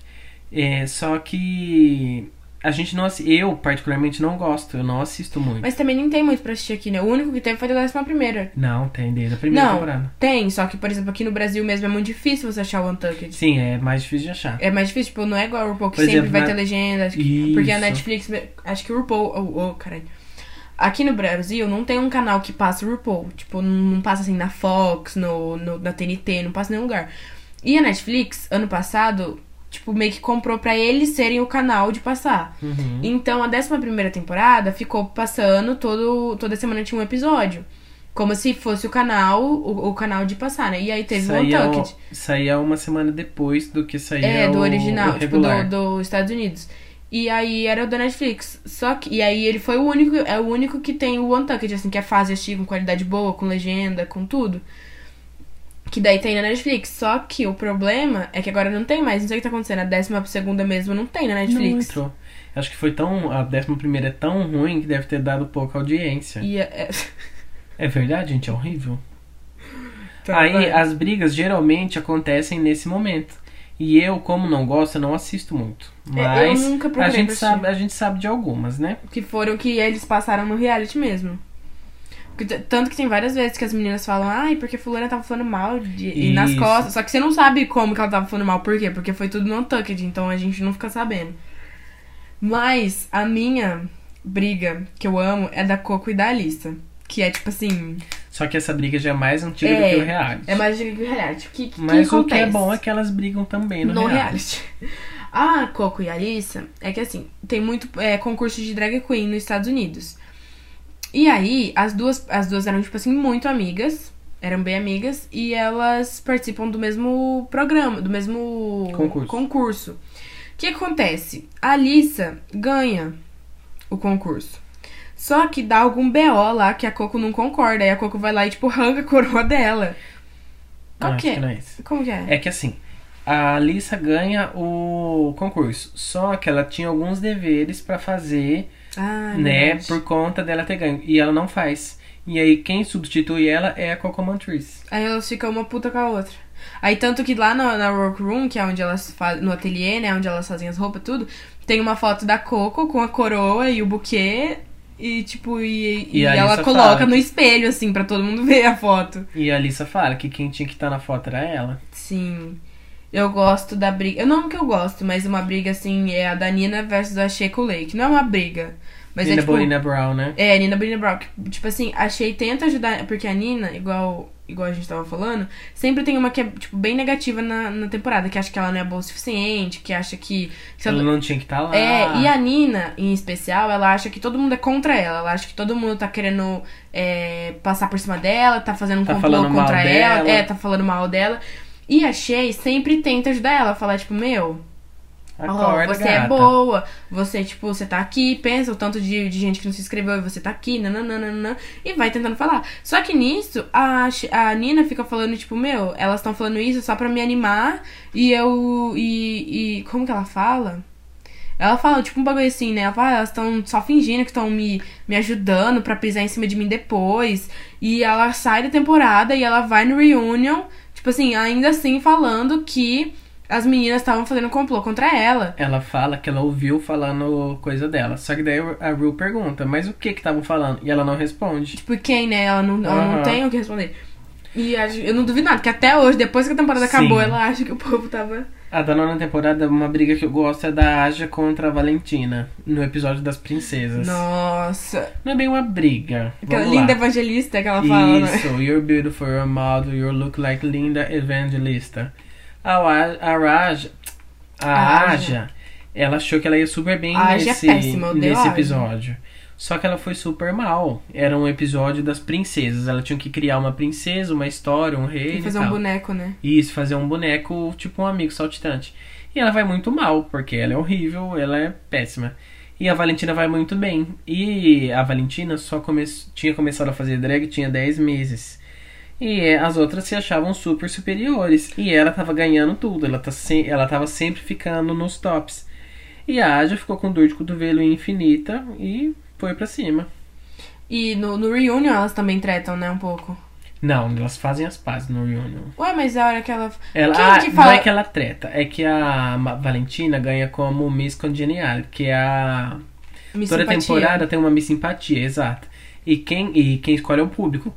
É, só que a gente não assi- eu particularmente não gosto, eu não assisto muito. Mas também nem tem muito pra assistir aqui, né? O único que teve foi da décima primeira. Não, tem desde a primeira Não, temporada. tem, só que, por exemplo, aqui no Brasil mesmo é muito difícil você achar o Untucked. Sim, é mais difícil de achar. É mais difícil, tipo, não é igual o RuPaul que Por sempre exemplo, vai na- ter legenda. que- Porque a. Netflix, acho que o RuPaul, oh, oh, caralho. Aqui no Brasil não tem um canal que passa o RuPaul. Tipo, não passa assim na Fox, no, no, na TNT, não passa em nenhum lugar. E a Netflix, ano passado, tipo, meio que comprou pra eles serem o canal de passar. Uhum. Então a 11 primeira temporada ficou passando todo, toda semana tinha um episódio. Como se fosse o canal, o, o canal de passar, né? E aí teve o Saía, Untucked. saía uma semana depois do que saía É, do o- original, o tipo, regular. do, dos Estados Unidos. E aí era o da Netflix. Só que. E aí ele foi o único. É o único que tem o Untucked, assim, que é fase assistir com qualidade boa, com legenda, com tudo. Que daí tem na Netflix. Só que o problema é que agora não tem mais. Não sei o que tá acontecendo. A décima segunda mesmo não tem na Não Netflix. entrou. Acho que foi tão. A décima primeira é tão ruim que deve ter dado pouca audiência. E é, É verdade, gente? É horrível. Tá, Aí vai. as brigas geralmente acontecem nesse momento. E eu, como não gosto, não assisto muito. É, eu Mas nunca a gente sabe, a gente sabe de algumas, né? que foram que eles passaram no reality mesmo. Tanto que tem várias vezes que as meninas falam, ai, porque fulana tava falando mal de... e nas costas. Só que você não sabe como que ela tava falando mal, por quê? Porque foi tudo no Untucked, então a gente não fica sabendo. Mas a minha briga que eu amo é da Coco e da Alissa. Que é tipo assim, Só que essa briga já é mais antiga É, do que o reality. é mais de que o reality. O que, que, Mas que o que é bom é que elas brigam também no, no reality. reality. A [laughs] Coco e a Alissa é que assim, tem muito é, concurso de drag queen nos Estados Unidos. E aí, as duas, as duas eram, tipo assim, muito amigas. Eram bem amigas. E elas participam do mesmo programa, do mesmo Concurso. concurso. O que acontece? A Alissa ganha o concurso. Só que dá algum BO lá que a Coco não concorda. Aí a Coco vai lá e, tipo, arranca a coroa dela. Não, Qual acho que é? que não é isso. Como que é? É que assim, a Alissa ganha o concurso. Só que ela tinha alguns deveres pra fazer, Ah, é né? verdade. Por conta dela ter ganho. E ela não faz. E aí quem substitui ela é a Coco Montrese. Aí elas ficam uma puta com a outra. Aí tanto que lá na, na workroom, que é onde elas fazem, no ateliê, né, onde elas fazem as roupas tudo, tem uma foto da Coco com a coroa e o buquê e tipo e, E e ela coloca fala no que- espelho assim pra todo mundo [laughs] ver a foto. E a Alissa fala que quem tinha que estar na foto era ela. Sim. Eu gosto da briga. Eu não que eu gosto, mas uma briga assim é a da Nina versus a Shea Lake. Não é uma briga, mas Nina é tipo Bonina Brown, né? É, Nina Brina Brown. que, Tipo assim, a Shea tenta ajudar. Porque a Nina, igual, igual a gente tava falando, sempre tem uma que é, tipo, bem negativa na, na temporada, que acha que ela não é boa o suficiente, que acha que. que Ela não tinha que estar lá. É, e a Nina, em especial, ela acha que todo mundo é contra ela. Ela acha que todo mundo tá querendo é, passar por cima dela, tá fazendo um Tá complô contra ela. dela. É, tá falando mal dela. E a Shea sempre tenta ajudar ela, falar, tipo, meu, Acorda, você é gata. boa, você, tipo, você tá aqui, pensa o tanto de, de gente que não se inscreveu e você tá aqui, nananana, e vai tentando falar. Só que nisso, a, a Nina fica falando, tipo, meu, elas estão falando isso só pra me animar e eu. E, e. Como que ela fala? Ela fala, tipo, um bagulho assim, né? Ela fala, ah, elas estão só fingindo que estão me, me ajudando pra pisar em cima de mim depois. E ela sai da temporada e ela vai no reunion, tipo assim, ainda assim falando que as meninas estavam fazendo complô contra ela. Ela fala que ela ouviu falando coisa dela. Só que daí a Ru pergunta, mas o que que estavam falando? E ela não responde. Tipo, quem, né? Ela não, ela não tem o que responder. E a- eu não duvido nada, porque até hoje, depois que a temporada Sim. acabou, ela acha que o povo tava. A da nona temporada, uma briga que eu gosto é da Aja contra a Valentina, no episódio das princesas. Nossa. Não é bem uma briga. Aquela Vamos linda lá. evangelista que ela fala, né? Isso, you're beautiful, you're model, you look like Linda Evangelista. A, Wa- a Raja, a A Aja. Ela achou que ela ia super bem A é nesse, péssima, eu odeio a nesse episódio. Só que ela foi super mal. Era um episódio das princesas. Ela tinha que criar uma princesa, uma história, um rei. E fazer e um boneco, né? Isso, fazer um boneco, tipo um amigo saltitante. E ela vai muito mal, porque ela é horrível, ela é péssima. E a Valentina vai muito bem. E a Valentina só come... tinha começado a fazer drag, tinha 10 meses. E é, as outras se achavam super superiores. E ela tava ganhando tudo, ela, tá se... ela tava sempre ficando nos tops. E a Aja ficou com dor de cotovelo infinita e foi pra cima. E no, no reunion elas também tretam, né? Um pouco. Não, elas fazem as pazes no reunion. Ué, mas a hora que ela. Ela, Quem ah, que Não fala- é que ela treta, é que a Valentina ganha como Miss Congeniality, que é a. Me toda simpatia. temporada tem uma Miss Simpatia, exato. E quem, e quem escolhe é o público.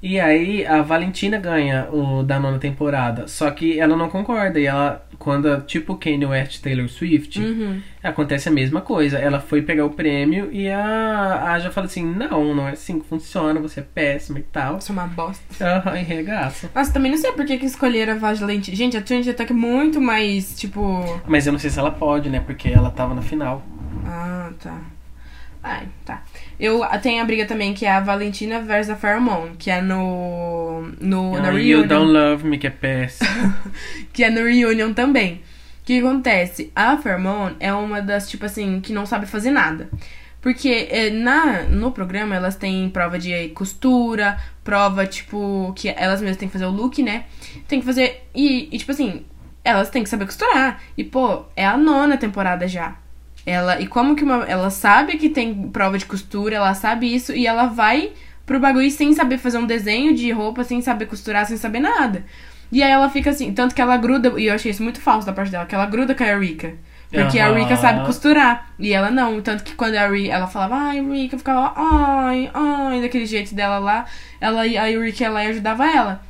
E aí a Valentina ganha o da nona temporada. Só que ela não concorda. E ela, quando, tipo Kanye West Taylor Swift, Uhum. acontece a mesma coisa. Ela foi pegar o prêmio e a Aja fala assim: Não, não é assim que funciona, você é péssima e tal. Isso é uma bosta. Aham, e regaça. Nossa, também não sei por que, que escolheram a Valentina. Gente, a Trinity Attack é muito mais, tipo. Mas eu não sei se ela pode, né? Porque ela tava na final. Ah, tá. Ai, tá. Eu tem a briga também que é a Valentina versus a Pheromone, que é no. no na Ah, reunion. You Don't Love Me, que é péssimo. [laughs] que é no reunion também. O que acontece? A Pheromone é uma das, tipo assim, que não sabe fazer nada. Porque é, na, no programa elas têm prova de costura, prova, tipo, que elas mesmas têm que fazer o look, né? Tem que fazer. E, e, tipo assim, elas têm que saber costurar. E, pô, é a nona temporada já. Ela, e como que uma. Ela sabe que tem prova de costura, ela sabe isso, e ela vai pro bagulho sem saber fazer um desenho de roupa, sem saber costurar, sem saber nada. E aí ela fica assim, tanto que ela gruda, e eu achei isso muito falso da parte dela, que ela gruda com a Rika. Porque a Aham. Rika sabe costurar. E ela não. Tanto que quando a Rika, ela falava, ai, Rika, eu ficava, ai, ai, daquele jeito dela lá. Ela, a Rika ela ajudava ela.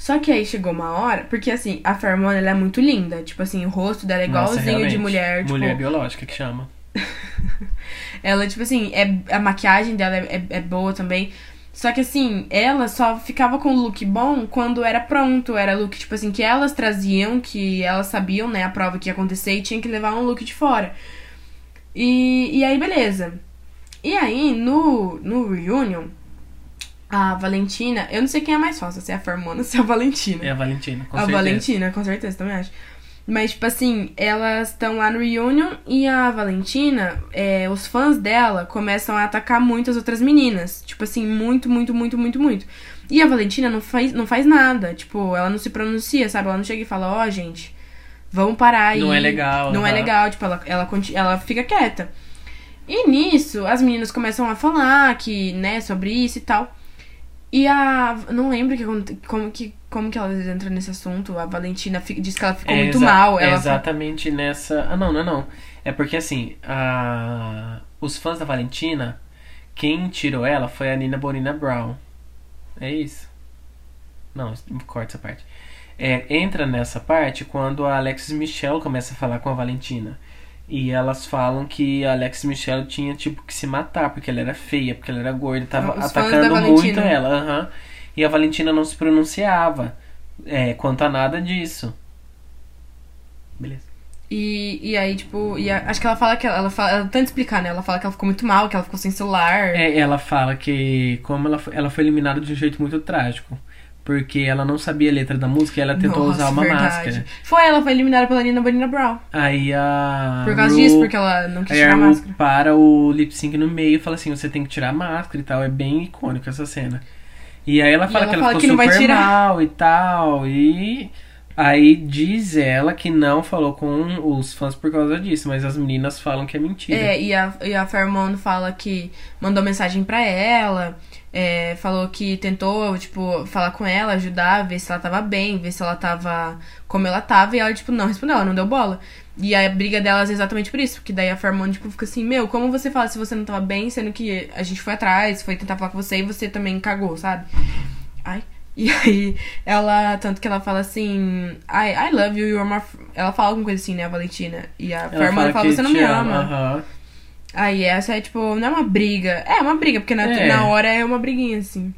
Só que aí chegou uma hora, porque assim, a Pheromone ela é muito linda. Tipo assim, o rosto dela é Nossa, igualzinho de mulher. Tipo, Mulher biológica que chama. [laughs] ela, tipo assim, é, a maquiagem dela é, é, é boa também. Só que assim, ela só ficava com o look bom quando era pronto. Era look, tipo assim, que elas traziam, que elas sabiam, né, a prova que ia acontecer e tinha que levar um look de fora. E, e aí, beleza. E aí, no, no reunion, a Valentina, eu não sei quem é mais fácil, se é a Fermona ou [laughs] se é a Valentina. É a Valentina, com a certeza. Valentina, com certeza, também acho. Mas, tipo assim, elas estão lá no reunion e a Valentina, é, os fãs dela começam a atacar muito as outras meninas. Tipo assim, muito, muito, muito, muito, muito. E a Valentina não faz, não faz nada. Tipo, ela não se pronuncia, sabe? Ela não chega e fala, ó, gente, vamos parar aí. Não é legal, Não é legal. Tipo, ela, ela, ela fica quieta. E nisso, as meninas começam a falar que, né, sobre isso e tal. E a. Não lembro que, como, que, como que elas entram nesse assunto. A Valentina fi- diz que ela ficou É muito mal. É Ela exatamente nessa. Ah, não, não é não. É porque assim, a... os fãs da Valentina, quem tirou ela foi a Nina Bonina Brown. É isso? Não, corta essa parte. É, entra nessa parte quando a Alexis Michelle começa a falar com a Valentina. E elas falam que a Alexis Michelle tinha tipo que se matar, porque ela era feia, porque ela era gorda, tava Os atacando muito ela. aham. E a Valentina não se pronunciava é, quanto a nada disso. Beleza. E, e aí, tipo, e a- acho que ela fala que ela, ela fala, ela tenta explicar, né? Ela fala que ela ficou muito mal, que ela ficou sem celular. É, ela fala que como ela ela foi eliminada de um jeito muito trágico. Porque ela não sabia a letra da música e ela tentou Nossa, usar uma verdade. máscara. Foi, ela foi eliminada pela Nina Bonina Brown. Aí a. Por causa Ru- disso, porque ela não quis tirar a máscara. para o lip sync no meio e fala assim: você tem que tirar a máscara e tal. É bem icônico essa cena. E aí ela fala ela que ela fala ficou que não vai super tirar. mal e tal. E aí diz ela que não falou com os fãs por causa disso, mas as meninas falam que é mentira. É, e a, e a Fairmont fala que mandou mensagem pra ela, é, falou que tentou, tipo, falar com ela, ajudar, ver se ela tava bem, ver se ela tava como ela tava, e ela, tipo, não respondeu, ela não deu bola. E a briga delas é exatamente por isso, porque daí a Fairmont, tipo, fica assim, meu, como você fala se você não tava bem, sendo que a gente foi atrás, foi tentar falar com você e você também cagou, sabe? Ai. E aí, ela, tanto que ela fala assim, I, I love you, you're my... f-" Ela fala alguma coisa assim, né, a Valentina. E a Ela Fairmont fala, que você não me ama. Aham. Aí essa é tipo, não é uma briga. É uma briga, porque na, É. na hora é uma briguinha, assim.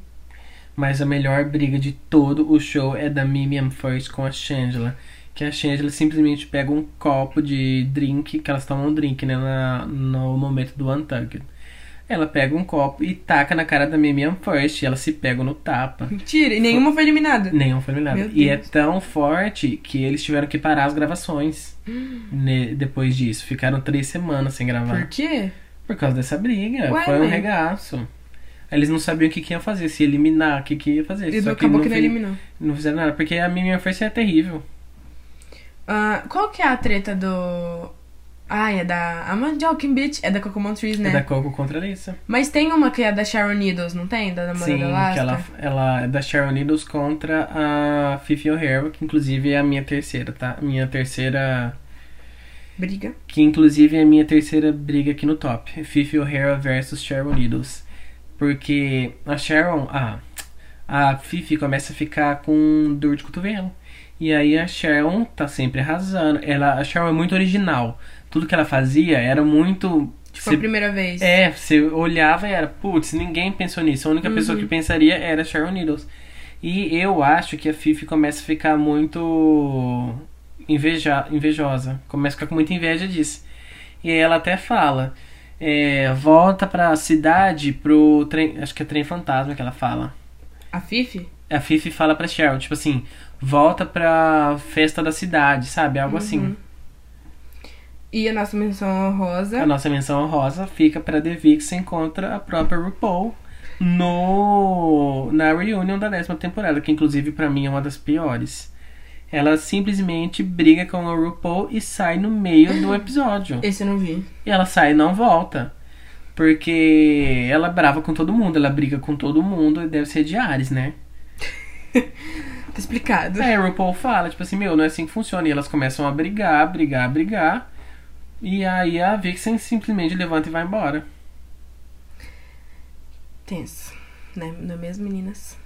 Mas a melhor briga de todo o show é da Mimiam First com a Shangela. Que a Shangela simplesmente pega um copo de drink, que elas tomam um drink, né, na, no momento do Untucked. Ela pega um copo e taca na cara da Mimiam First e elas se pegam no tapa. Mentira, e nenhuma foi eliminada. Nenhum foi eliminado. Meu E é tão forte que eles tiveram que parar as gravações [gasps] ne- depois disso. Ficaram três semanas sem gravar. Por quê? Por causa dessa briga. Ué, Foi um mãe. regaço. Aí Eles não sabiam o que, que iam fazer, se eliminar, o que, que ia fazer. E Só acabou que não eliminou. não fizeram nada, porque a Mimiam First é terrível. Ah, qual que é a treta do. Ai, é da. A joking bitch. É da Cocomon Trees, né? É da Coco contra Alissa. Mas tem uma que é da Sharon Needles, não tem? Da namorada Sim, da que Alaska? ela, ela é da Sharon Needles contra a Fifi O'Hara, que inclusive é a minha terceira, tá? Minha terceira. Briga. Que inclusive é a minha terceira briga aqui no top. Fifi O'Hara versus Sharon Needles. Porque a Sharon. Ah, a Fifi começa a ficar com dor de cotovelo. E aí a Sharon tá sempre arrasando. Ela, a Sharon é muito original. Tudo que ela fazia era muito. Tipo, Você- a primeira vez. é, você olhava e era, putz, ninguém pensou nisso. A única pessoa que pensaria era Sharon Needles. E eu acho que a Fifi começa a ficar muito inveja, invejosa. Começa a ficar com muita inveja disso. E aí ela até fala, é, volta pra cidade, pro trem, acho que é trem fantasma que ela fala. A Fifi? A Fifi fala pra Sharon, tipo assim, volta pra festa da cidade, sabe? Algo assim. E a nossa menção honrosa. A nossa menção honrosa fica pra The Vixen contra a própria RuPaul no na reunião da décima temporada, que inclusive pra mim é uma das piores. Ela simplesmente briga com a RuPaul e sai no meio do episódio. [gasps] Esse eu não vi. E ela sai e não volta. Porque ela é brava com todo mundo, ela briga com todo mundo e deve ser de Ares, né? [laughs] Tá explicado. Aí a RuPaul fala, tipo assim, meu, não é assim que funciona. E elas começam a brigar, brigar, brigar. E aí a Vixen simplesmente levanta e vai embora. Tenso. Né? Não é mesmo, meninas?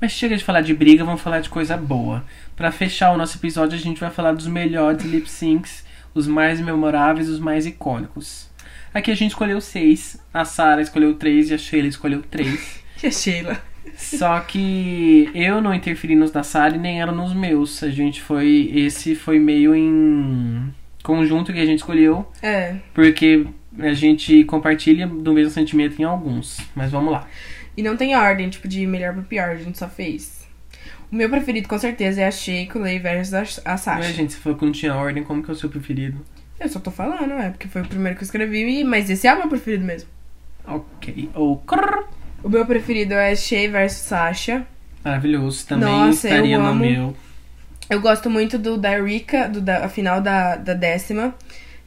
Mas chega de falar de briga, vamos falar de coisa boa. Pra fechar o nosso episódio, a gente vai falar dos melhores lip syncs, os mais memoráveis, os mais icônicos. Aqui a gente escolheu seis, a Sarah escolheu três e a Sheila escolheu três. [laughs] E a Sheila? Só que eu não interferi nos da Sarah e nem ela nos meus. A gente foi. Esse foi meio em conjunto que a gente escolheu, É. porque a gente compartilha do mesmo sentimento em alguns. Mas vamos lá. E não tem ordem, tipo, de melhor pro pior, a gente só fez. O meu preferido, com certeza, é a Shea Lay versus a, a Sasha. Ué, gente, você falou que não tinha ordem, como que é o seu preferido? Eu só tô falando, é, porque foi o primeiro que eu escrevi, mas esse é o meu preferido mesmo. Ok. Ou. O meu preferido é Shea versus Sasha. Maravilhoso. Também Nossa, estaria no meu. Eu gosto muito do da Rika, do da, a final da, da décima.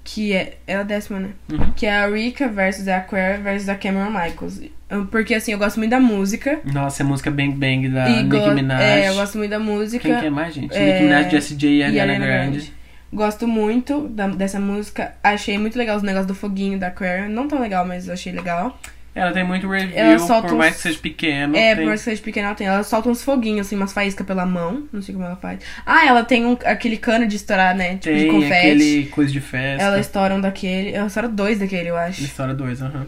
que é. É a décima, né? Uhum. Que é a Rika versus a Aquaria versus a Cameron Michaels. Porque assim, eu gosto muito da música. Nossa, é a música Bang Bang da e Nicki Minaj. É, eu gosto muito da música. Quem que é mais, gente? É, Nicki Minaj, Jessie J e Ariana Grande. Grande. Gosto muito da- dessa música. Achei muito legal os negócios do foguinho da Aquaria. Não tão legal, mas achei legal. Ela tem muito review, por mais uns- que seja pequeno. é, tem... por mais que seja pequena, ela tem. Ela solta uns foguinhos, assim, umas faíscas pela mão. Não sei como ela faz. Ah, ela tem um- aquele cano de estourar, né? Tipo, de Tem confete. aquele coisa de festa. Ela estoura um daquele. Ela estoura dois daquele, eu acho. História 2, aham.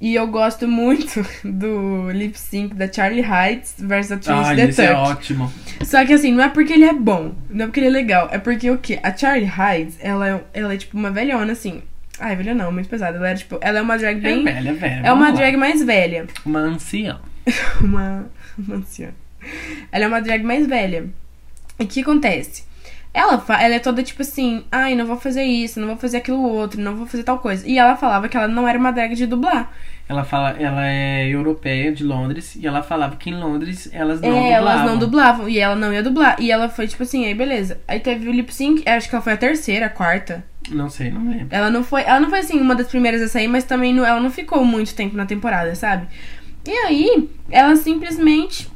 E eu gosto muito [laughs] do lip sync da Charlie Heights versus a Trinity Ai, the esse é ótimo. Só que assim, não é porque ele é bom, não é porque ele é legal, é porque o quê? A Charlie Heights, ela, é- ela é tipo uma velhona, assim. Ai, velha não, muito pesada. Ela, era, tipo, ela é uma drag É bem. velha, velha. É uma lá. drag mais velha. Uma anciã. [laughs] uma, uma anciã. Ela é uma drag mais velha. E o que acontece? Ela, ela é toda tipo assim, ai, não vou fazer isso, não vou fazer aquilo outro, não vou fazer tal coisa. E ela falava que ela não era uma drag de dublar. Ela fala, ela é europeia de Londres e ela falava que em Londres elas não é, dublavam. elas não dublavam. E ela não ia dublar. E ela foi tipo assim, aí beleza. Aí teve o lip sync, acho que ela foi a terceira, a quarta. Não sei, não lembro. Ela não foi, ela não foi assim uma das primeiras a sair, mas também não, ela não ficou muito tempo na temporada, sabe? E aí, ela simplesmente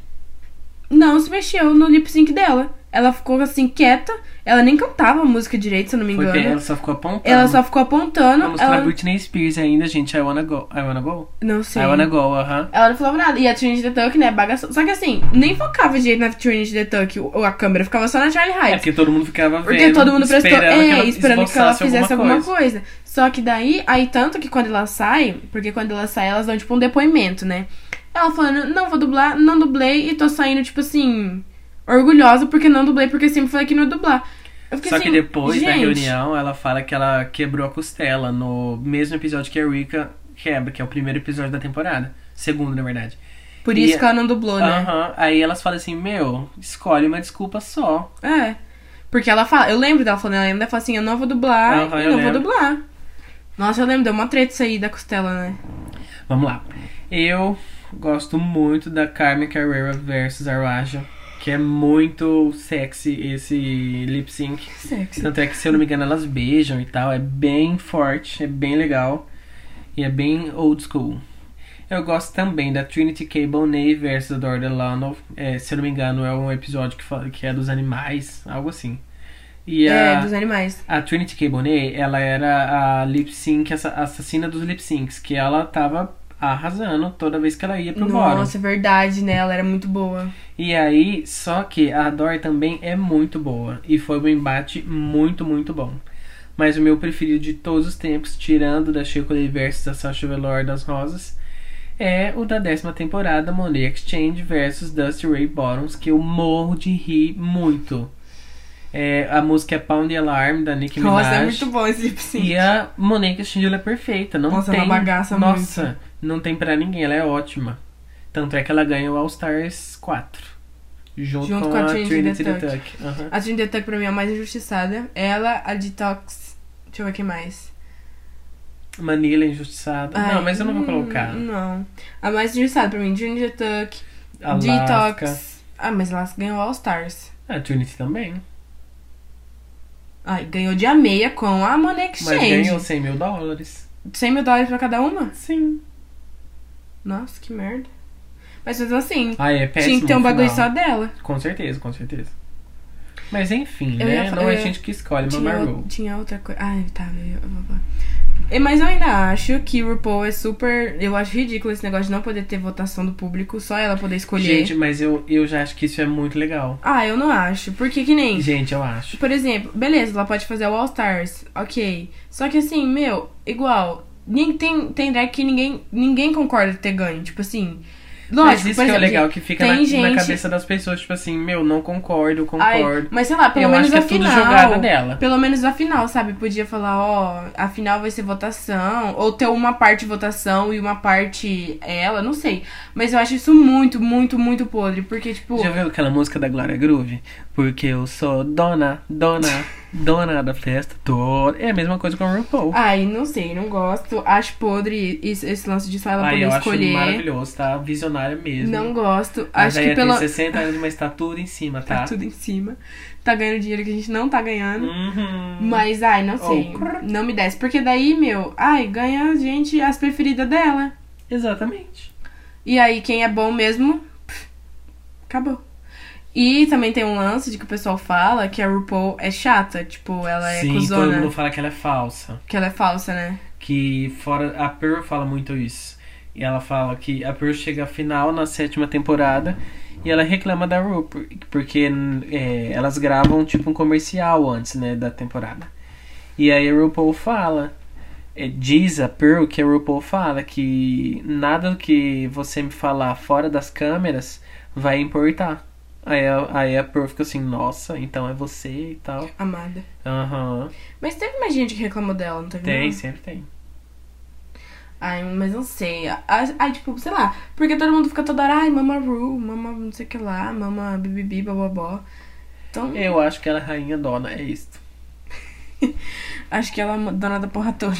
não se mexeu no lip sync dela. Ela ficou assim quieta, ela nem cantava a música direito, se eu não me Foi engano. porque ela só ficou apontando. Ela só ficou apontando. Vamos Ela... Britney Spears ainda, gente. I wanna go. I wanna go? Não sei. I wanna go, aham. Ela não falava nada. E a Trinity the Tuck, né, bagaçou. Só que assim, nem focava direito na Trinity the Tuck, ou a câmera ficava só na Charlie É Heights. porque todo mundo ficava vendo. Porque todo mundo prestou. esperando É, que ela esperando que ela fizesse alguma coisa. Só que daí, aí tanto que quando ela sai, porque quando ela sai, elas dão tipo um depoimento, né? Ela falando, não vou dublar, não dublei e tô saindo, tipo assim, orgulhosa porque não dublei, porque sempre falei que não ia dublar. Eu fiquei Só assim, que depois, na gente, reunião, ela fala que ela quebrou a costela no mesmo episódio que a Rika quebra, que é o primeiro episódio da temporada. Segundo, na verdade. Por isso E- que ela não dublou, né? Aham. Aí elas falam assim, meu, escolhe uma desculpa só. É. Porque ela fala, eu lembro dela falando, ela lembra, ela fala assim, eu não vou dublar Aham, e eu não vou lembro. dublar. Nossa, eu lembro, deu uma treta isso aí da costela, né? Vamos lá. Eu gosto muito da Carmen Carrera versus Araja, que é muito sexy esse lip sync. Sexy. Tanto é que, se eu não me engano, elas beijam e tal. É bem forte, é bem legal. E é bem old school. Eu gosto também da Trinity K. Bonet versus a Dora Delano. É, se eu não me engano, é um episódio que, fala, que é dos animais, algo assim. E É, a, dos animais. a Trinity K. Bonet, ela era a lip sync, essa assassina dos lip syncs, que ela tava arrasando toda vez que ela ia pro bottom. Nossa, é verdade, né? Ela era muito boa. E aí, só que a Dory também é muito boa. E foi um embate muito, muito bom. Mas o meu preferido de todos os tempos, tirando da Chico versus da Sasha Velour das Rosas, é o da décima temporada, Money Exchange versus Dusty Ray Bottoms, que eu morro de rir muito. É, a música é Pound the Alarm, da Nicki Minaj. Nossa, é muito bom esse lip sync. E a Monet Exchange é perfeita. Não Nossa, tem, ela bagaça Nossa, não tem pra ninguém. Ela é ótima. Tanto é que ela ganha o All Stars 4. Junto, Junto com, a Trinity the Tuck. Aham. A Trinity the Tuck pra mim é a mais injustiçada. Ela, a Detox. Deixa eu ver quem mais. Manila é injustiçada. Ai, não, mas eu não vou colocar. Não. A mais injustiçada pra mim, Trinity the Tuck. Alaska. Detox. Ah, mas ela ganhou All Stars. A Trinity também. Ai, ganhou de a meia com a Money Mas Exchange. ganhou 100 mil dólares. 100 mil dólares pra cada uma? Sim. Nossa, que merda. Mas mesmo assim, Ah, é péssimo tinha que ter um bagulho final. só dela. Com certeza, com certeza. Mas enfim, Eu né? ia Não é gente que escolhe, o- Ru. tinha outra coisa. Ai, tá, eu, vou falar. Mas eu ainda acho que o RuPaul é super. Eu acho ridículo esse negócio de não poder ter votação do público, só ela poder escolher. Gente, mas eu, eu já acho que isso é muito legal. Ah, eu não acho. Porque que nem. Gente, eu acho. Por exemplo, beleza, ela pode fazer o All Stars, ok. Só que assim, meu, igual. Nem- Tem, tem drag que ninguém, ninguém concorda ter ganho. Tipo assim. Lógico, Mas isso que é exemplo, legal, que fica na, gente- na cabeça das pessoas, tipo assim, meu, não concordo, Ai, concordo. mas sei lá, pelo Eu menos acho que a é tudo final. jogada dela. Pelo menos a final, sabe? Podia falar, ó, a final vai ser votação. Ou ter uma parte votação e uma parte ela, não sei. Mas eu acho isso muito, muito, muito podre. Porque, tipo. Já viu aquela música da Glória Groove? Porque eu sou dona, dona. Dona da festa toda. É a mesma coisa com o RuPaul. Ai, não sei, não gosto. Acho podre esse, esse lance de só ela Ai, poder eu acho escolher. maravilhoso, tá? Visionária mesmo. Não gosto. A Acho que véia pelo. tem 60 anos, mas tá tudo em cima, tá? Tá tudo em cima. Tá ganhando dinheiro que a gente não tá ganhando. Uhum. Mas, ai, não sei. Oh. Não me desce. Porque daí, meu, ai, ganha a gente as preferidas dela. Exatamente. E aí, quem é bom mesmo, acabou. E também tem um lance de que o pessoal fala que a RuPaul é chata. Tipo, ela é Sim, todo cuzona. mundo fala que ela é falsa. Que ela é falsa, né? Que fora. A Pearl fala muito isso. E ela fala que a Pearl chega à final na sétima temporada e ela reclama da Ru, por- porque é, elas gravam tipo um comercial antes, né, da temporada. E aí a RuPaul fala, é, diz a Pearl que a RuPaul fala que nada do que você me falar fora das câmeras vai importar. Aí a, aí a Pearl fica assim, nossa, então é você e tal. Amada. Aham. Mas teve mais gente que reclamou dela, não teve? Tem, não? sempre tem. Ai, mas não sei. Ai, tipo, sei lá. Porque todo mundo fica toda hora, ai, mama Ru, mama não sei o que lá, mama bibibi, bababó. Então, Eu acho que ela é rainha dona, é isso. [laughs] acho que ela é dona da porra toda.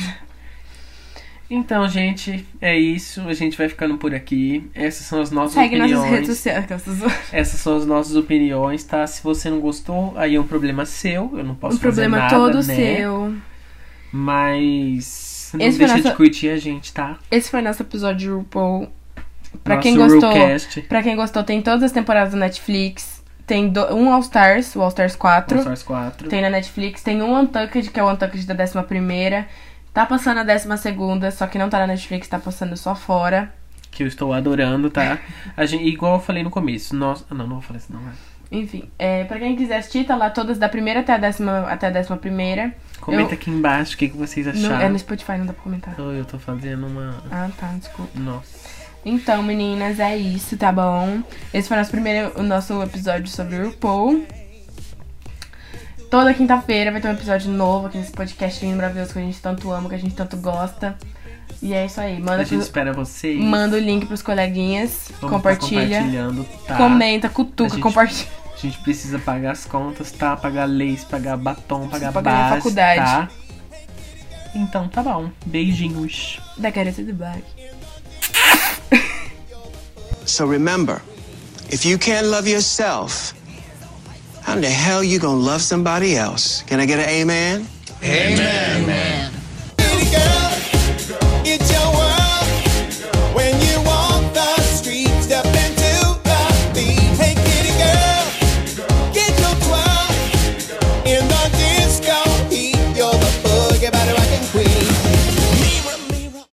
Então, gente, é isso. A gente vai ficando por aqui. Essas são as nossas Segue opiniões. nossas redes sociais. Essas são as nossas opiniões, tá? Se você não gostou, aí é um problema seu. Eu não posso problema fazer nada, todo né? seu. Mas não Esse deixa nossa- de curtir a gente, tá? Esse foi nosso episódio de RuPaul. Pra Nosso quem gostou, pra quem gostou, tem todas as temporadas da Netflix. Tem do- um All Stars, o All Stars 4. All Stars 4. Tem na Netflix. Tem um Untucked, que é o Untucked da 11 primeira. Tá passando a 12 segunda, só que não tá na Netflix, tá passando só fora. Que eu estou adorando, tá? A gente, igual eu falei no começo. Nós... ah, Não, não vou falar isso, não. vai. Enfim, é, pra quem quiser assistir, tá lá todas da primeira até a décima, até a décima primeira. Comenta Eu- aqui embaixo o que, que vocês No, acharam. é no Spotify, não dá pra comentar. Oh, eu tô fazendo uma. Ah, tá, desculpa. Nossa. Então, meninas, é isso, tá bom? Esse foi nosso primeiro, o nosso episódio sobre o RuPaul. Toda quinta-feira vai ter um episódio novo aqui nesse podcast lindo, maravilhoso que a gente tanto ama, que a gente tanto gosta. E é isso aí. A Manda, gente pro- espera vocês. manda o link pros coleguinhas, Vamos tá compartilha, compartilhando, tá? comenta, A cutuca, gente- compartilha. A gente precisa pagar as contas, tá? Pagar leis, pagar batom, pagar pagar base, faculdade. tá? Então tá bom. Beijinhos. Da garota do Black. So remember, if you can't love yourself, How in the hell you gonna love somebody else? Can I get an amen? Amen. amen. amen.